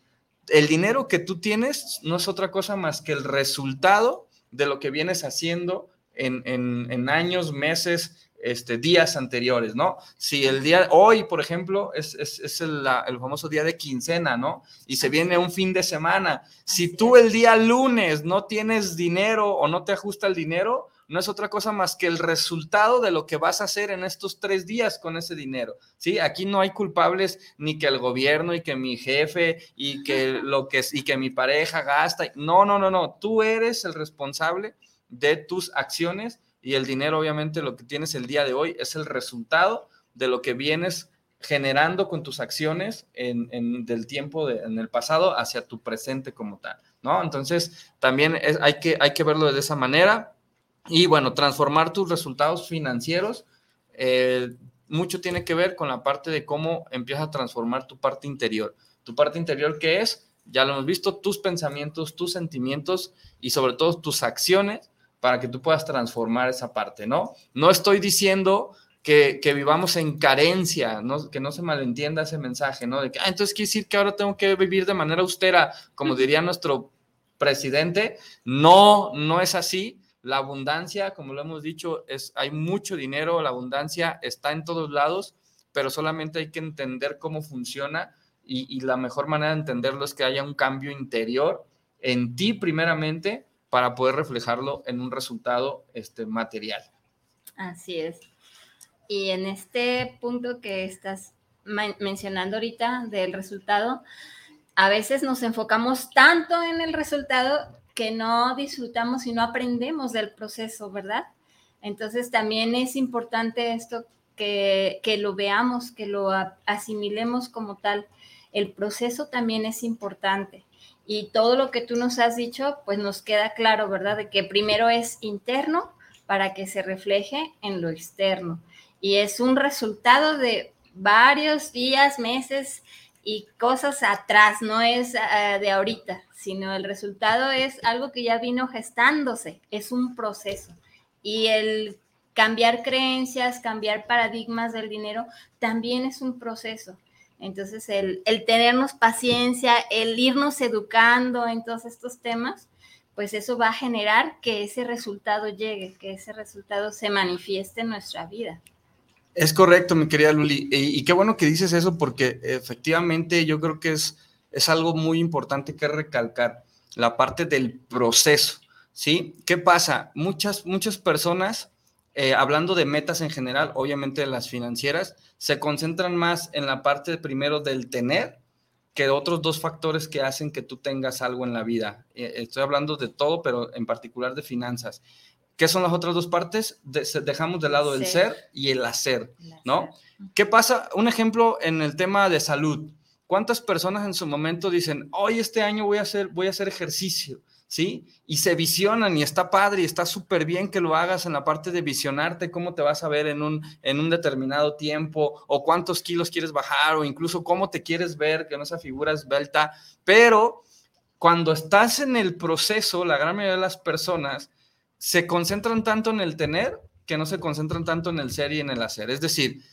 El dinero que tú tienes no es otra cosa más que el resultado de lo que vienes haciendo en, en años, meses, este, días anteriores, ¿no? Si el día, hoy, por ejemplo, es, el, famoso día de quincena, ¿no? Y se viene un fin de semana. Si tú el día lunes no tienes dinero o no te ajusta el dinero, no es otra cosa más que el resultado de lo que vas a hacer en estos tres días con ese dinero. Sí, aquí no hay culpables ni que el gobierno y que mi jefe y que lo que y que mi pareja gasta. No, no, no, no. Tú eres el responsable de tus acciones y el dinero, obviamente, lo que tienes el día de hoy es el resultado de lo que vienes generando con tus acciones en, del tiempo de, en el pasado hacia tu presente como tal, ¿no? Entonces, también hay, que, hay que verlo de esa manera y, bueno, transformar tus resultados financieros, eh, mucho tiene que ver con la parte de cómo empiezas a transformar tu parte interior. Tu parte interior, ¿qué es? Ya lo hemos visto, tus pensamientos, tus sentimientos y sobre todo tus acciones para que tú puedas transformar esa parte, ¿no? No estoy diciendo que, vivamos en carencia, ¿no? que no se malentienda ese mensaje, ¿no? De que, ah, entonces quiere decir que ahora tengo que vivir de manera austera, como diría nuestro presidente. No, no es así. La abundancia, como lo hemos dicho, es, hay mucho dinero, la abundancia está en todos lados, pero solamente hay que entender cómo funciona y, y la mejor manera de entenderlo es que haya un cambio interior en ti primeramente para poder reflejarlo en un resultado este, material. Así es. Y en este punto que estás mencionando ahorita del resultado, a veces nos enfocamos tanto en el resultado que no disfrutamos y no aprendemos del proceso, ¿verdad? Entonces también es importante esto que, que lo veamos, que lo asimilemos como tal. El proceso también es importante y todo lo que tú nos has dicho, pues nos queda claro, ¿verdad? De que primero es interno para que se refleje en lo externo. Y es un resultado de varios días, meses y cosas atrás, no es ah, de ahorita, sino el resultado es algo que ya vino gestándose, es un proceso. Y el cambiar creencias, cambiar paradigmas del dinero, también es un proceso. Entonces, el, tenernos paciencia, el irnos educando en todos estos temas, pues eso va a generar que ese resultado llegue, que ese resultado se manifieste en nuestra vida. Es correcto, mi querida Luli. Y, qué bueno que dices eso porque efectivamente yo creo que es, es algo muy importante que recalcar, la parte del proceso, ¿sí? ¿Qué pasa? Muchas, muchas personas eh, hablando de metas en general, obviamente las financieras, se concentran más en la parte primero del tener que otros dos factores que hacen que tú tengas algo en la vida. Eh, estoy hablando de todo, pero en particular de finanzas. ¿Qué son las otras dos partes? dejamos de lado el ser y el hacer, ¿no? ¿Qué pasa? Un ejemplo en el tema de salud. ¿Cuántas personas en su momento dicen, hoy este año voy a hacer, voy a hacer ejercicio? ¿Sí? Y se visionan y está padre y está súper bien que lo hagas en la parte de visionarte cómo te vas a ver en un, en un determinado tiempo o cuántos kilos quieres bajar o incluso cómo te quieres ver, que no esa figura esbelta, pero cuando estás en el proceso, la gran mayoría de las personas se concentran tanto en el tener que no se concentran tanto en el ser y en el hacer. Es decir,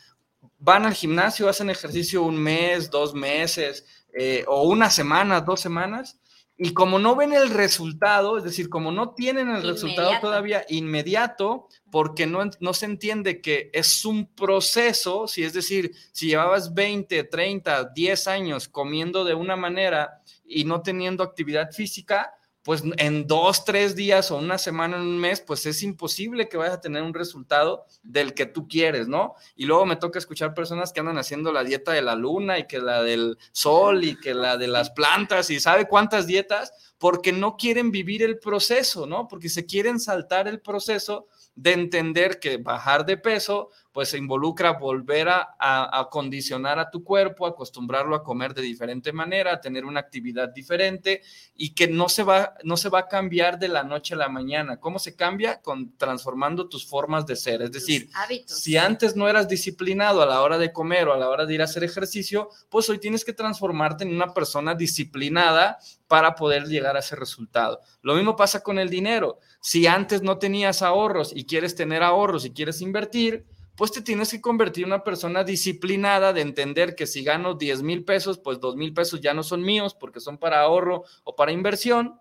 van al gimnasio, hacen ejercicio un mes, dos meses eh, o una semana, dos semanas y como no ven el resultado, es decir, como no tienen el resultado todavía inmediato, porque no, no se entiende que es un proceso, si es decir, si llevabas 20, 30, 10 años comiendo de una manera y no teniendo actividad física, pues en dos, tres días o una semana, en un mes, pues es imposible que vayas a tener un resultado del que tú quieres, ¿no? Y luego me toca escuchar personas que andan haciendo la dieta de la luna y que la del sol y que la de las plantas y sabe cuántas dietas, porque no quieren vivir el proceso, ¿no? Porque se quieren saltar el proceso de entender que bajar de peso pues involucra volver a, a, condicionar a tu cuerpo, acostumbrarlo a comer de diferente manera, a tener una actividad diferente y que no se va, no se va a cambiar de la noche a la mañana. ¿Cómo se cambia? Con transformando tus formas de ser. Es decir, si antes no eras disciplinado a la hora de comer o a la hora de ir a hacer ejercicio, pues hoy tienes que transformarte en una persona disciplinada para poder llegar a ese resultado. Lo mismo pasa con el dinero. Si antes no tenías ahorros y quieres tener ahorros y quieres invertir, pues te tienes que convertir en una persona disciplinada de entender que si gano 10 mil pesos, pues 2 mil pesos ya no son míos porque son para ahorro o para inversión.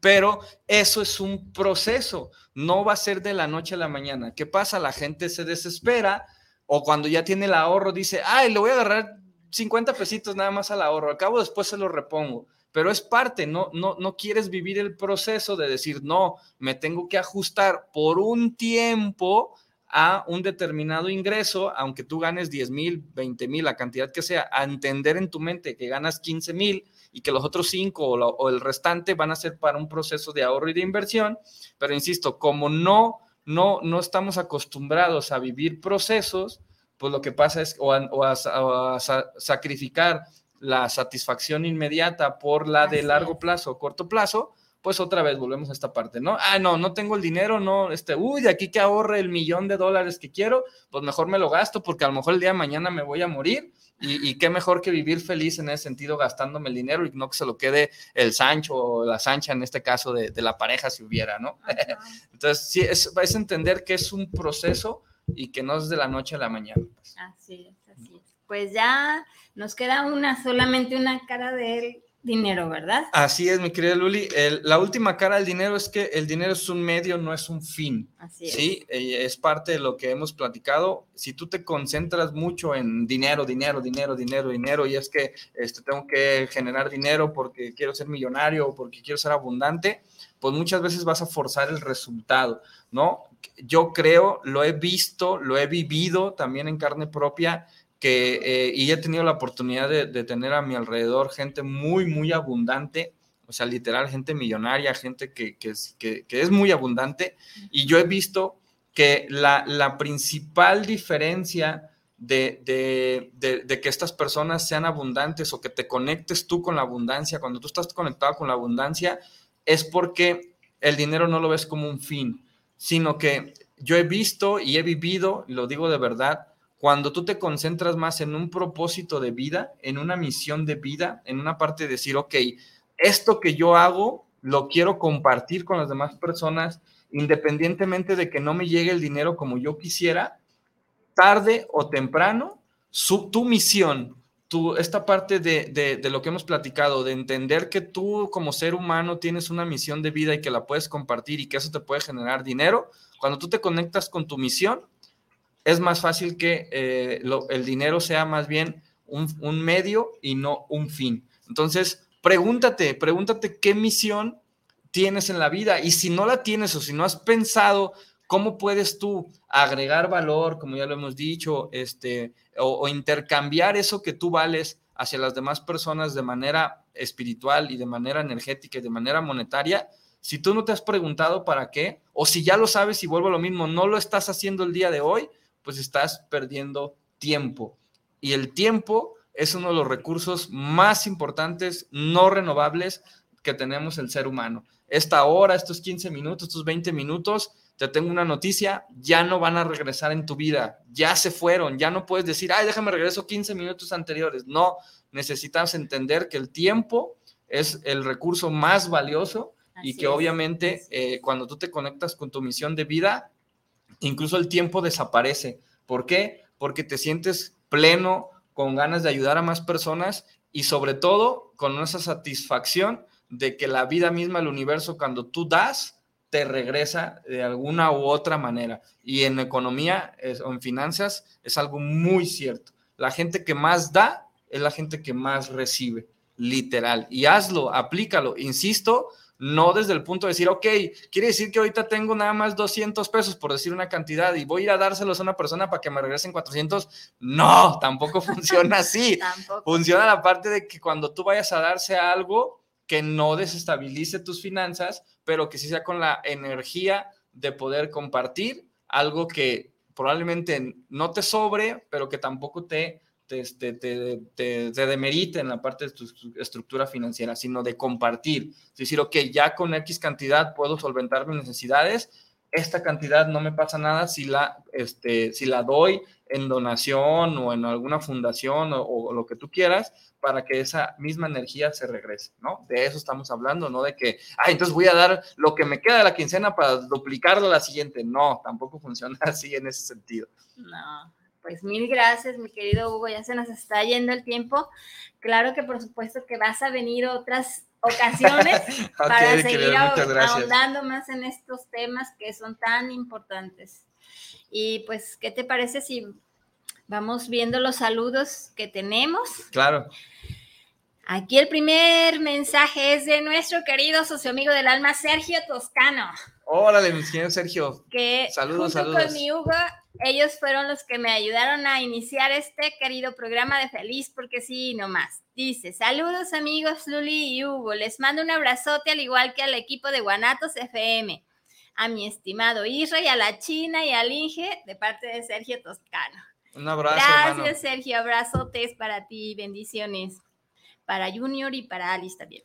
Pero eso es un proceso, no va a ser de la noche a la mañana. ¿Qué pasa? La gente se desespera o cuando ya tiene el ahorro dice, ay, le voy a agarrar 50 pesitos nada más al ahorro, al cabo después se lo repongo. Pero es parte, no, no, no quieres vivir el proceso de decir, no, me tengo que ajustar por un tiempo a un determinado ingreso, aunque tú ganes 10 mil, 20 mil, la cantidad que sea, a entender en tu mente que ganas 15 mil y que los otros 5 o, el restante van a ser para un proceso de ahorro y de inversión. Pero insisto, como no, no, no estamos acostumbrados a vivir procesos, pues lo que pasa es o a, sacrificar la satisfacción inmediata por la de largo plazo o corto plazo, pues otra vez volvemos a esta parte, ¿no? Ah, no, no tengo el dinero, no, este, uy, de aquí que ahorre el millón de dólares que quiero, pues mejor me lo gasto porque a lo mejor el día de mañana me voy a morir y, qué mejor que vivir feliz en ese sentido gastándome el dinero y no que se lo quede el Sancho o la Sancha en este caso de, la pareja si hubiera, ¿no? <laughs> Entonces, sí, es, es entender que es un proceso y que no es de la noche a la mañana. Pues. Así es, así es. Pues ya nos queda una, solamente una cara de él dinero, ¿verdad? Así es, mi querida Luli. la última cara del dinero es que el dinero es un medio, no es un fin. Así es. Sí, eh, es parte de lo que hemos platicado. Si tú te concentras mucho en dinero, dinero, dinero, dinero, dinero, y es que este, tengo que generar dinero porque quiero ser millonario o porque quiero ser abundante, pues muchas veces vas a forzar el resultado, ¿no? Yo creo, lo he visto, lo he vivido también en carne propia eh, y he tenido la oportunidad de, tener a mi alrededor gente muy, muy abundante, o sea, literal, gente millonaria, gente que, que, que es muy abundante, y yo he visto que la, la principal diferencia de, de, de, que estas personas sean abundantes o que te conectes tú con la abundancia, cuando tú estás conectado con la abundancia, es porque el dinero no lo ves como un fin, sino que yo he visto y he vivido, lo digo de verdad, cuando tú te concentras más en un propósito de vida, en una misión de vida, en una parte de decir, ok, esto que yo hago lo quiero compartir con las demás personas, independientemente de que no me llegue el dinero como yo quisiera, tarde o temprano, su, tu misión, tu, esta parte de, de, de, lo que hemos platicado, de entender que tú como ser humano tienes una misión de vida y que la puedes compartir y que eso te puede generar dinero, cuando tú te conectas con tu misión, es más fácil que eh, el dinero sea más bien un, medio y no un fin. Entonces, pregúntate, pregúntate qué misión tienes en la vida y si no la tienes o si no has pensado cómo puedes tú agregar valor, como ya lo hemos dicho, este, o, intercambiar eso que tú vales hacia las demás personas de manera espiritual y de manera energética y de manera monetaria, si tú no te has preguntado para qué, o si ya lo sabes y vuelvo a lo mismo, no lo estás haciendo el día de hoy, pues estás perdiendo tiempo. Y el tiempo es uno de los recursos más importantes, no renovables que tenemos el ser humano. Esta hora, estos 15 minutos, estos 20 minutos, te tengo una noticia, ya no van a regresar en tu vida, ya se fueron, ya no puedes decir, ay, déjame regreso 15 minutos anteriores. No, necesitas entender que el tiempo es el recurso más valioso y que obviamente eh, cuando tú te conectas con tu misión de vida, incluso el tiempo desaparece. ¿Por qué? Porque te sientes pleno, con ganas de ayudar a más personas y sobre todo con esa satisfacción de que la vida misma, el universo, cuando tú das, te regresa de alguna u otra manera. Y en economía o en finanzas es algo muy cierto. La gente que más da es la gente que más recibe, literal. Y hazlo, aplícalo. Insisto, no desde el punto de decir, ok, quiere decir que ahorita tengo nada más 200 pesos, por decir una cantidad, y voy a ir a dárselos a una persona para que me regresen 400. No, <laughs> tampoco funciona así. <laughs> Funciona la parte de que cuando tú vayas a darse algo, que no desestabilice tus finanzas, pero que sí sea con la energía de poder compartir algo que probablemente no te sobre, pero que tampoco te, te, te, te, te demerite en la parte de tu estructura financiera, sino de compartir. Es decir, ok, ya con X cantidad puedo solventar mis necesidades, esta cantidad no me pasa nada si la, este, si la doy en donación o en alguna fundación o, lo que tú quieras para que esa misma energía se regrese, ¿no? De eso estamos hablando, no de que, ah, entonces voy a dar lo que me queda de la quincena para duplicarlo a la siguiente. No, tampoco funciona <laughs> así en ese sentido. No, pues mil gracias, mi querido Hugo, ya se nos está yendo el tiempo. Claro que por supuesto que vas a venir otras ocasiones <laughs> para seguir ahondando más en estos temas que son tan importantes. Y pues, ¿qué te parece si vamos viendo los saludos que tenemos? Claro. Aquí el primer mensaje es de nuestro querido socio amigo del alma, Sergio Toscano. Órale, mi señor Sergio. Que saludos, junto saludos. con mi Hugo, ellos fueron los que me ayudaron a iniciar este querido programa de Feliz porque sí, nomás. Dice, saludos amigos Luli y Hugo, les mando un abrazote al igual que al equipo de Guanatos FM a mi estimado Isra y a la China y al Inge de parte de Sergio Toscano. Un abrazo. Gracias, Sergio. Abrazotes para ti. Bendiciones para Junior y para Alice también.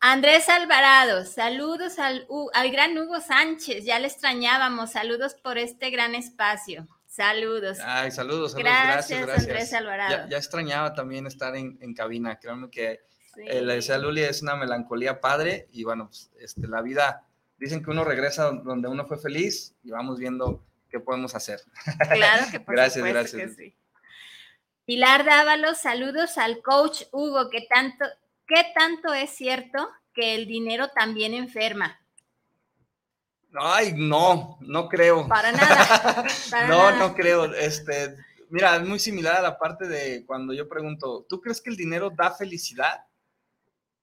Andrés Alvarado, saludos al, al gran Hugo Sánchez. Ya le extrañábamos. Saludos por este gran espacio. Saludos. Ay, saludos, Gracias, gracias, Andrés Alvarado. Ya, extrañaba también estar en, en cabina. Créanme que eh, la decía Luli es una melancolía padre y bueno, pues, este, la vida dicen que uno regresa donde uno fue feliz y vamos viendo qué podemos hacer. Claro que por <laughs> gracias, gracias. Que sí. Pilar Dávalos, saludos al coach Hugo, que tanto, ¿qué tanto es cierto que el dinero también enferma? Ay, no, no creo. Para nada. <laughs> no, no creo. Este, mira, es muy similar a la parte de cuando yo pregunto, ¿tú crees que el dinero da felicidad?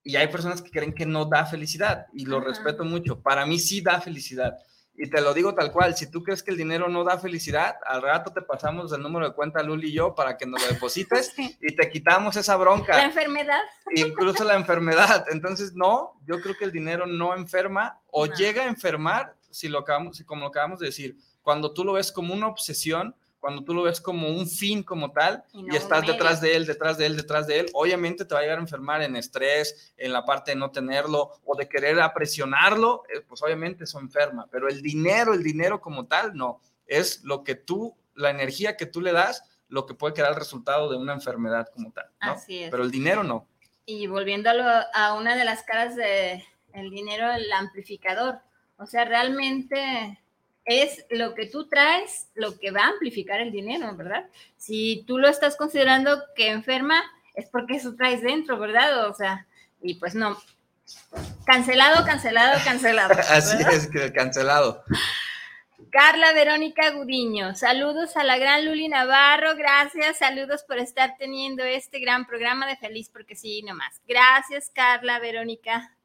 Y hay personas que creen que no da felicidad y lo respeto mucho. Para mí sí da felicidad. Y te lo digo tal cual, si tú crees que el dinero no da felicidad, al rato te pasamos el número de cuenta Luli y yo para que nos lo deposites <laughs> y te quitamos esa bronca. La enfermedad. <laughs> Incluso la enfermedad. Entonces, no, yo creo que el dinero no enferma o llega a enfermar, si lo acabamos, como lo acabamos de decir, cuando tú lo ves como una obsesión cuando tú lo ves como un fin como tal y, estás detrás de él, detrás de él, detrás de él, obviamente te va a llegar a enfermar en estrés, en la parte de no tenerlo o de querer apresionarlo, eh, pues obviamente eso enferma, pero el dinero, el dinero como tal, no, es lo que tú, la energía que tú le das, lo que puede crear el resultado de una enfermedad como tal, ¿no? Así es. Pero el dinero no. Y volviéndolo a una de las caras del el dinero, el amplificador, o sea, realmente es lo que tú traes lo que va a amplificar el dinero, ¿verdad? Si tú lo estás considerando que enferma, es porque eso traes dentro, ¿verdad? O sea, y pues no. Cancelado, cancelado, cancelado. <laughs> Así es, que cancelado. Carla Verónica Gudiño, saludos a la gran Luli Navarro, gracias, saludos por estar teniendo este gran programa de Feliz, porque sí, nomás. Gracias, Carla Verónica.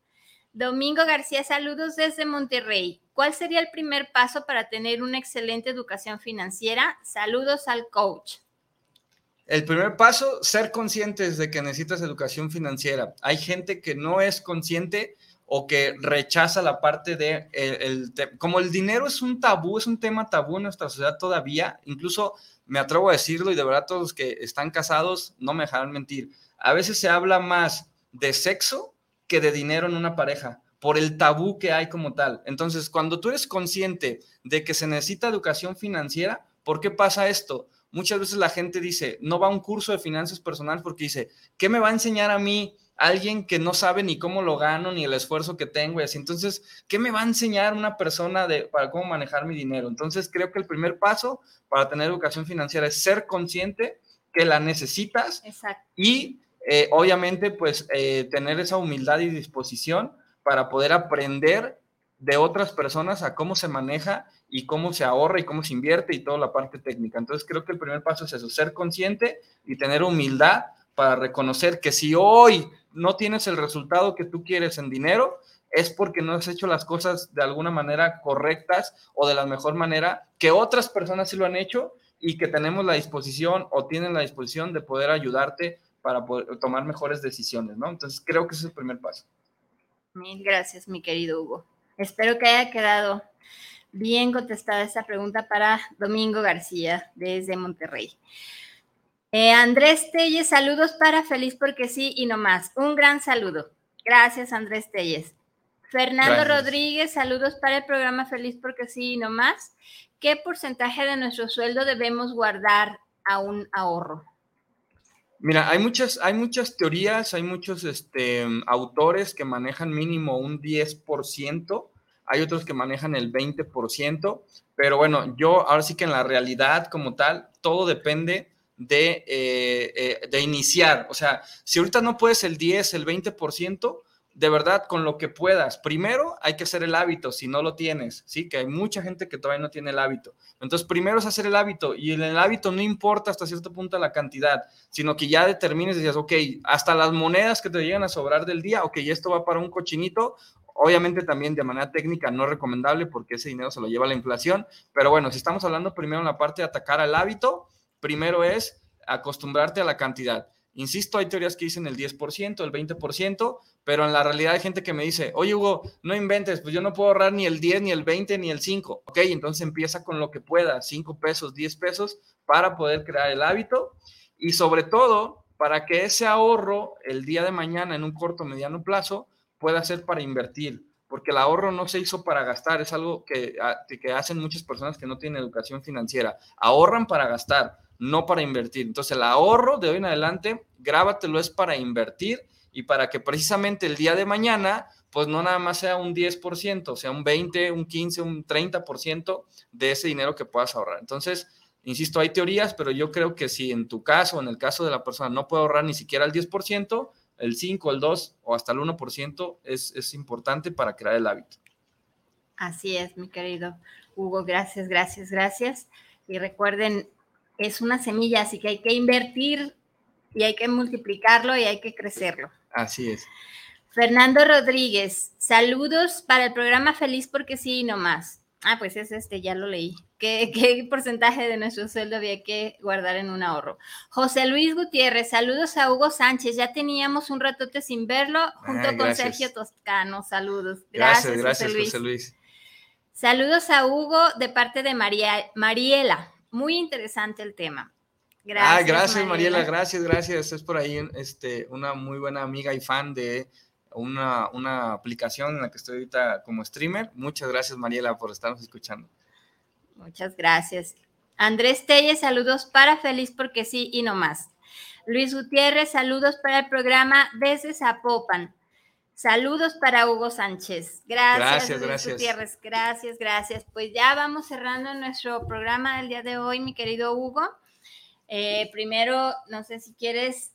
Domingo García, saludos desde Monterrey. ¿Cuál sería el primer paso para tener una excelente educación financiera? Saludos al coach. El primer paso, ser conscientes de que necesitas educación financiera. Hay gente que no es consciente o que rechaza la parte de, el, como el dinero es un tabú, es un tema tabú en nuestra sociedad todavía, incluso me atrevo a decirlo y de verdad todos los que están casados no me dejarán mentir. A veces se habla más de sexo que de dinero en una pareja, por el tabú que hay como tal. Entonces, cuando tú eres consciente de que se necesita educación financiera, ¿por qué pasa esto? Muchas veces la gente dice, no va a un curso de finanzas personales porque dice, ¿qué me va a enseñar a mí alguien que no sabe ni cómo lo gano, ni el esfuerzo que tengo y así? Entonces, ¿qué me va a enseñar una persona de, para cómo manejar mi dinero? Entonces, creo que el primer paso para tener educación financiera es ser consciente que la necesitas y eh, obviamente, pues eh, tener esa humildad y disposición para poder aprender de otras personas a cómo se maneja y cómo se ahorra y cómo se invierte y toda la parte técnica. Entonces creo que el primer paso es eso, ser consciente y tener humildad para reconocer que si hoy no tienes el resultado que tú quieres en dinero, es porque no has hecho las cosas de alguna manera correctas o de la mejor manera que otras personas sí lo han hecho y que tenemos la disposición o tienen la disposición de poder ayudarte para tomar mejores decisiones, ¿no? Entonces creo que ese es el primer paso. Mil gracias, mi querido Hugo. Espero que haya quedado Bien contestada esta pregunta para Domingo García desde Monterrey. Eh, Andrés Telles, saludos para Feliz porque sí y no más. Un gran saludo. Gracias, Andrés Telles. Fernando Rodríguez, saludos para el programa Feliz porque sí y no más. ¿Qué porcentaje de nuestro sueldo debemos guardar a un ahorro? Mira, hay muchas, hay muchas teorías, hay muchos este, autores que manejan mínimo un 10%, hay otros que manejan el 20%, pero bueno, yo ahora sí que en la realidad como tal, todo depende de, eh, eh, de iniciar. O sea, si ahorita no puedes el 10, el 20%, de verdad, con lo que puedas. Primero hay que hacer el hábito, si no lo tienes, ¿sí? Que hay mucha gente que todavía no tiene el hábito. Entonces, primero es hacer el hábito y en el hábito no importa hasta cierto punto la cantidad, sino que ya determines dices, ok, hasta las monedas que te llegan a sobrar del día, ok, esto va para un cochinito. Obviamente también de manera técnica no recomendable porque ese dinero se lo lleva la inflación, pero bueno, si estamos hablando primero en la parte de atacar al hábito, primero es acostumbrarte a la cantidad. Insisto, hay teorías que dicen el 10%, el 20%, pero en la realidad hay gente que me dice, oye Hugo, no inventes, pues yo no puedo ahorrar ni el 10, ni el 20, ni el 5. Ok, entonces empieza con lo que pueda, 5 pesos, 10 pesos, para poder crear el hábito y sobre todo para que ese ahorro el día de mañana en un corto mediano plazo pueda ser para invertir, porque el ahorro no se hizo para gastar, es algo que, ah, que hacen muchas personas que no tienen educación financiera, ahorran para gastar no para invertir. Entonces el ahorro de hoy en adelante, grábatelo, es para invertir y para que precisamente el día de mañana, pues no nada más sea un 10%, sea un 20, un 15, un 30% de ese dinero que puedas ahorrar. Entonces, insisto, hay teorías, pero yo creo que si en tu caso, en el caso de la persona, no puede ahorrar ni siquiera el 10%, el 5, el 2 o hasta el 1% es, es importante para crear el hábito. Así es, mi querido Hugo. Gracias, gracias, gracias. Y recuerden, es una semilla, así que hay que invertir y hay que multiplicarlo y hay que crecerlo. Así es. Fernando Rodríguez, saludos para el programa Feliz porque sí y no más. Ah, pues es este, ya lo leí. ¿Qué, ¿Qué, porcentaje de nuestro sueldo había que guardar en un ahorro? José Luis Gutiérrez, saludos a Hugo Sánchez. Ya teníamos un ratote sin verlo junto ah, con Sergio Toscano. Saludos. Gracias, gracias, José Luis. Saludos a Hugo de parte de María, Mariela. Muy interesante el tema. Gracias. Ah, gracias, Mariela. gracias, gracias. Es por ahí este, una muy buena amiga y fan de una, una aplicación en la que estoy ahorita como streamer. Muchas gracias, Mariela, por estarnos escuchando. Muchas gracias. Andrés Telles, saludos para Feliz porque sí y no más. Luis Gutiérrez, saludos para el programa desde Zapopan. Saludos para Hugo Sánchez. Gracias, gracias, Gutiérrez. Gracias, gracias. Pues ya vamos cerrando nuestro programa del día de hoy, mi querido Hugo. Eh, primero, no sé si quieres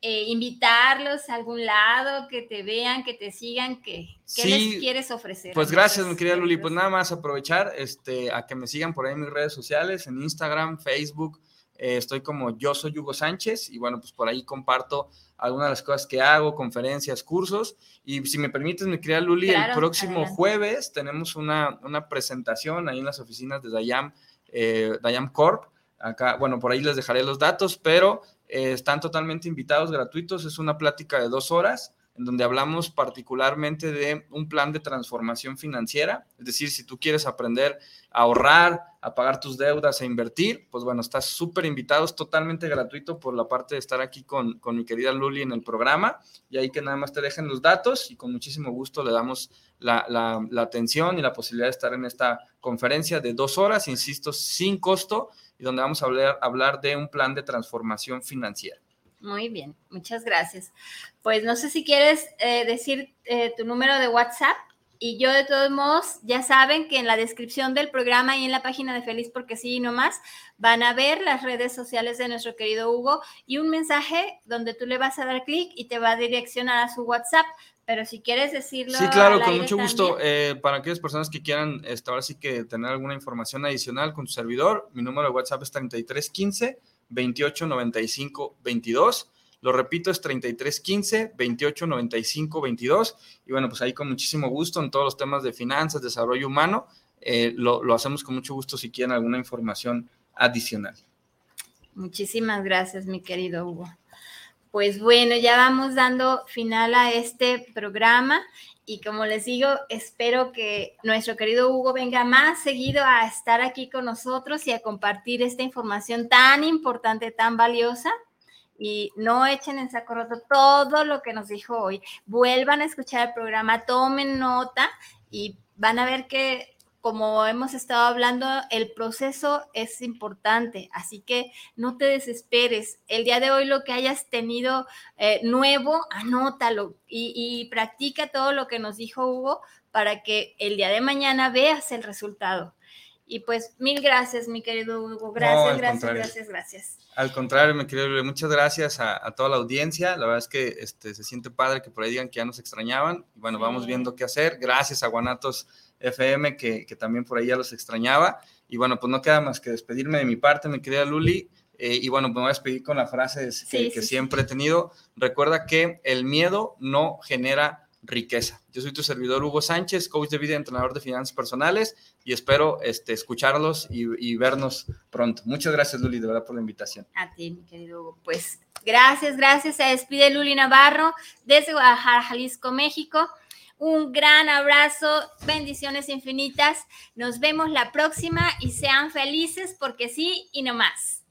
eh, invitarlos a algún lado, que te vean, que te sigan, que, ¿qué les quieres ofrecer? Pues gracias, mi querida Luli. Pues nada más aprovechar este, a que me sigan por ahí en mis redes sociales, en Instagram, Facebook. Eh, estoy como yo soy Hugo Sánchez y bueno, pues por ahí comparto algunas de las cosas que hago, conferencias, cursos. Y si me permites, mi querida Luli, el próximo jueves tenemos una, una, presentación ahí en las oficinas de Dayam, eh, Dayam Corp. Acá, bueno, por ahí les dejaré los datos, pero eh, están totalmente invitados, gratuitos. Es una plática de dos horas en donde hablamos particularmente de un plan de transformación financiera, es decir, si tú quieres aprender a ahorrar, a pagar tus deudas, a invertir, pues bueno, estás súper invitado, es totalmente gratuito por la parte de estar aquí con, mi querida Luli en el programa, y ahí que nada más te dejen los datos y con muchísimo gusto le damos la, la atención y la posibilidad de estar en esta conferencia de dos horas, insisto, sin costo, y donde vamos a hablar, hablar de un plan de transformación financiera. Muy bien, muchas gracias. Pues no sé si quieres eh, decir eh, tu número de WhatsApp y yo de todos modos ya saben que en la descripción del programa y en la página de Feliz porque sí y no más van a ver las redes sociales de nuestro querido Hugo y un mensaje donde tú le vas a dar clic y te va a direccionar a su WhatsApp. Pero si quieres decirlo. Sí, claro, con mucho gusto. Eh, para aquellas personas que quieran, este, ahora sí que tener alguna información adicional con tu servidor, mi número de WhatsApp es 3315 28 95 22. Lo repito, es 33 15 28 95 22. Y bueno, pues ahí con muchísimo gusto en todos los temas de finanzas, desarrollo humano, eh, lo, lo hacemos con mucho gusto si quieren alguna información adicional. Muchísimas gracias, mi querido Hugo. Pues bueno, ya vamos dando final a este programa y como les digo, espero que nuestro querido Hugo venga más seguido a estar aquí con nosotros y a compartir esta información tan importante, tan valiosa. Y no echen en saco roto todo lo que nos dijo hoy. Vuelvan a escuchar el programa, tomen nota y van a ver que como hemos estado hablando, el proceso es importante, así que no te desesperes. El día de hoy lo que hayas tenido eh, nuevo, anótalo y, y practica todo lo que nos dijo Hugo para que el día de mañana veas el resultado. Y pues mil gracias, mi querido Hugo. Gracias, gracias, gracias, gracias. Al contrario, mi querido muchas gracias a, toda la audiencia. La verdad es que este, se siente padre que por ahí digan que ya nos extrañaban. Bueno, vamos viendo qué hacer. Gracias a Guanatos FM, que, también por ahí ya los extrañaba. Y bueno, pues no queda más que despedirme de mi parte, mi querida Luli. Eh, y bueno, pues me voy a despedir con la frase que siempre he tenido. Recuerda que el miedo no genera riqueza. Yo soy tu servidor Hugo Sánchez, coach de vida y entrenador de finanzas personales y espero este, escucharlos y, vernos pronto. Muchas gracias, Luli, de verdad por la invitación. A ti, mi querido Hugo. Pues gracias, gracias. Se despide Luli Navarro desde Guadalajara, Jalisco, México. Un gran abrazo, bendiciones infinitas. Nos vemos la próxima y sean felices porque sí y no más.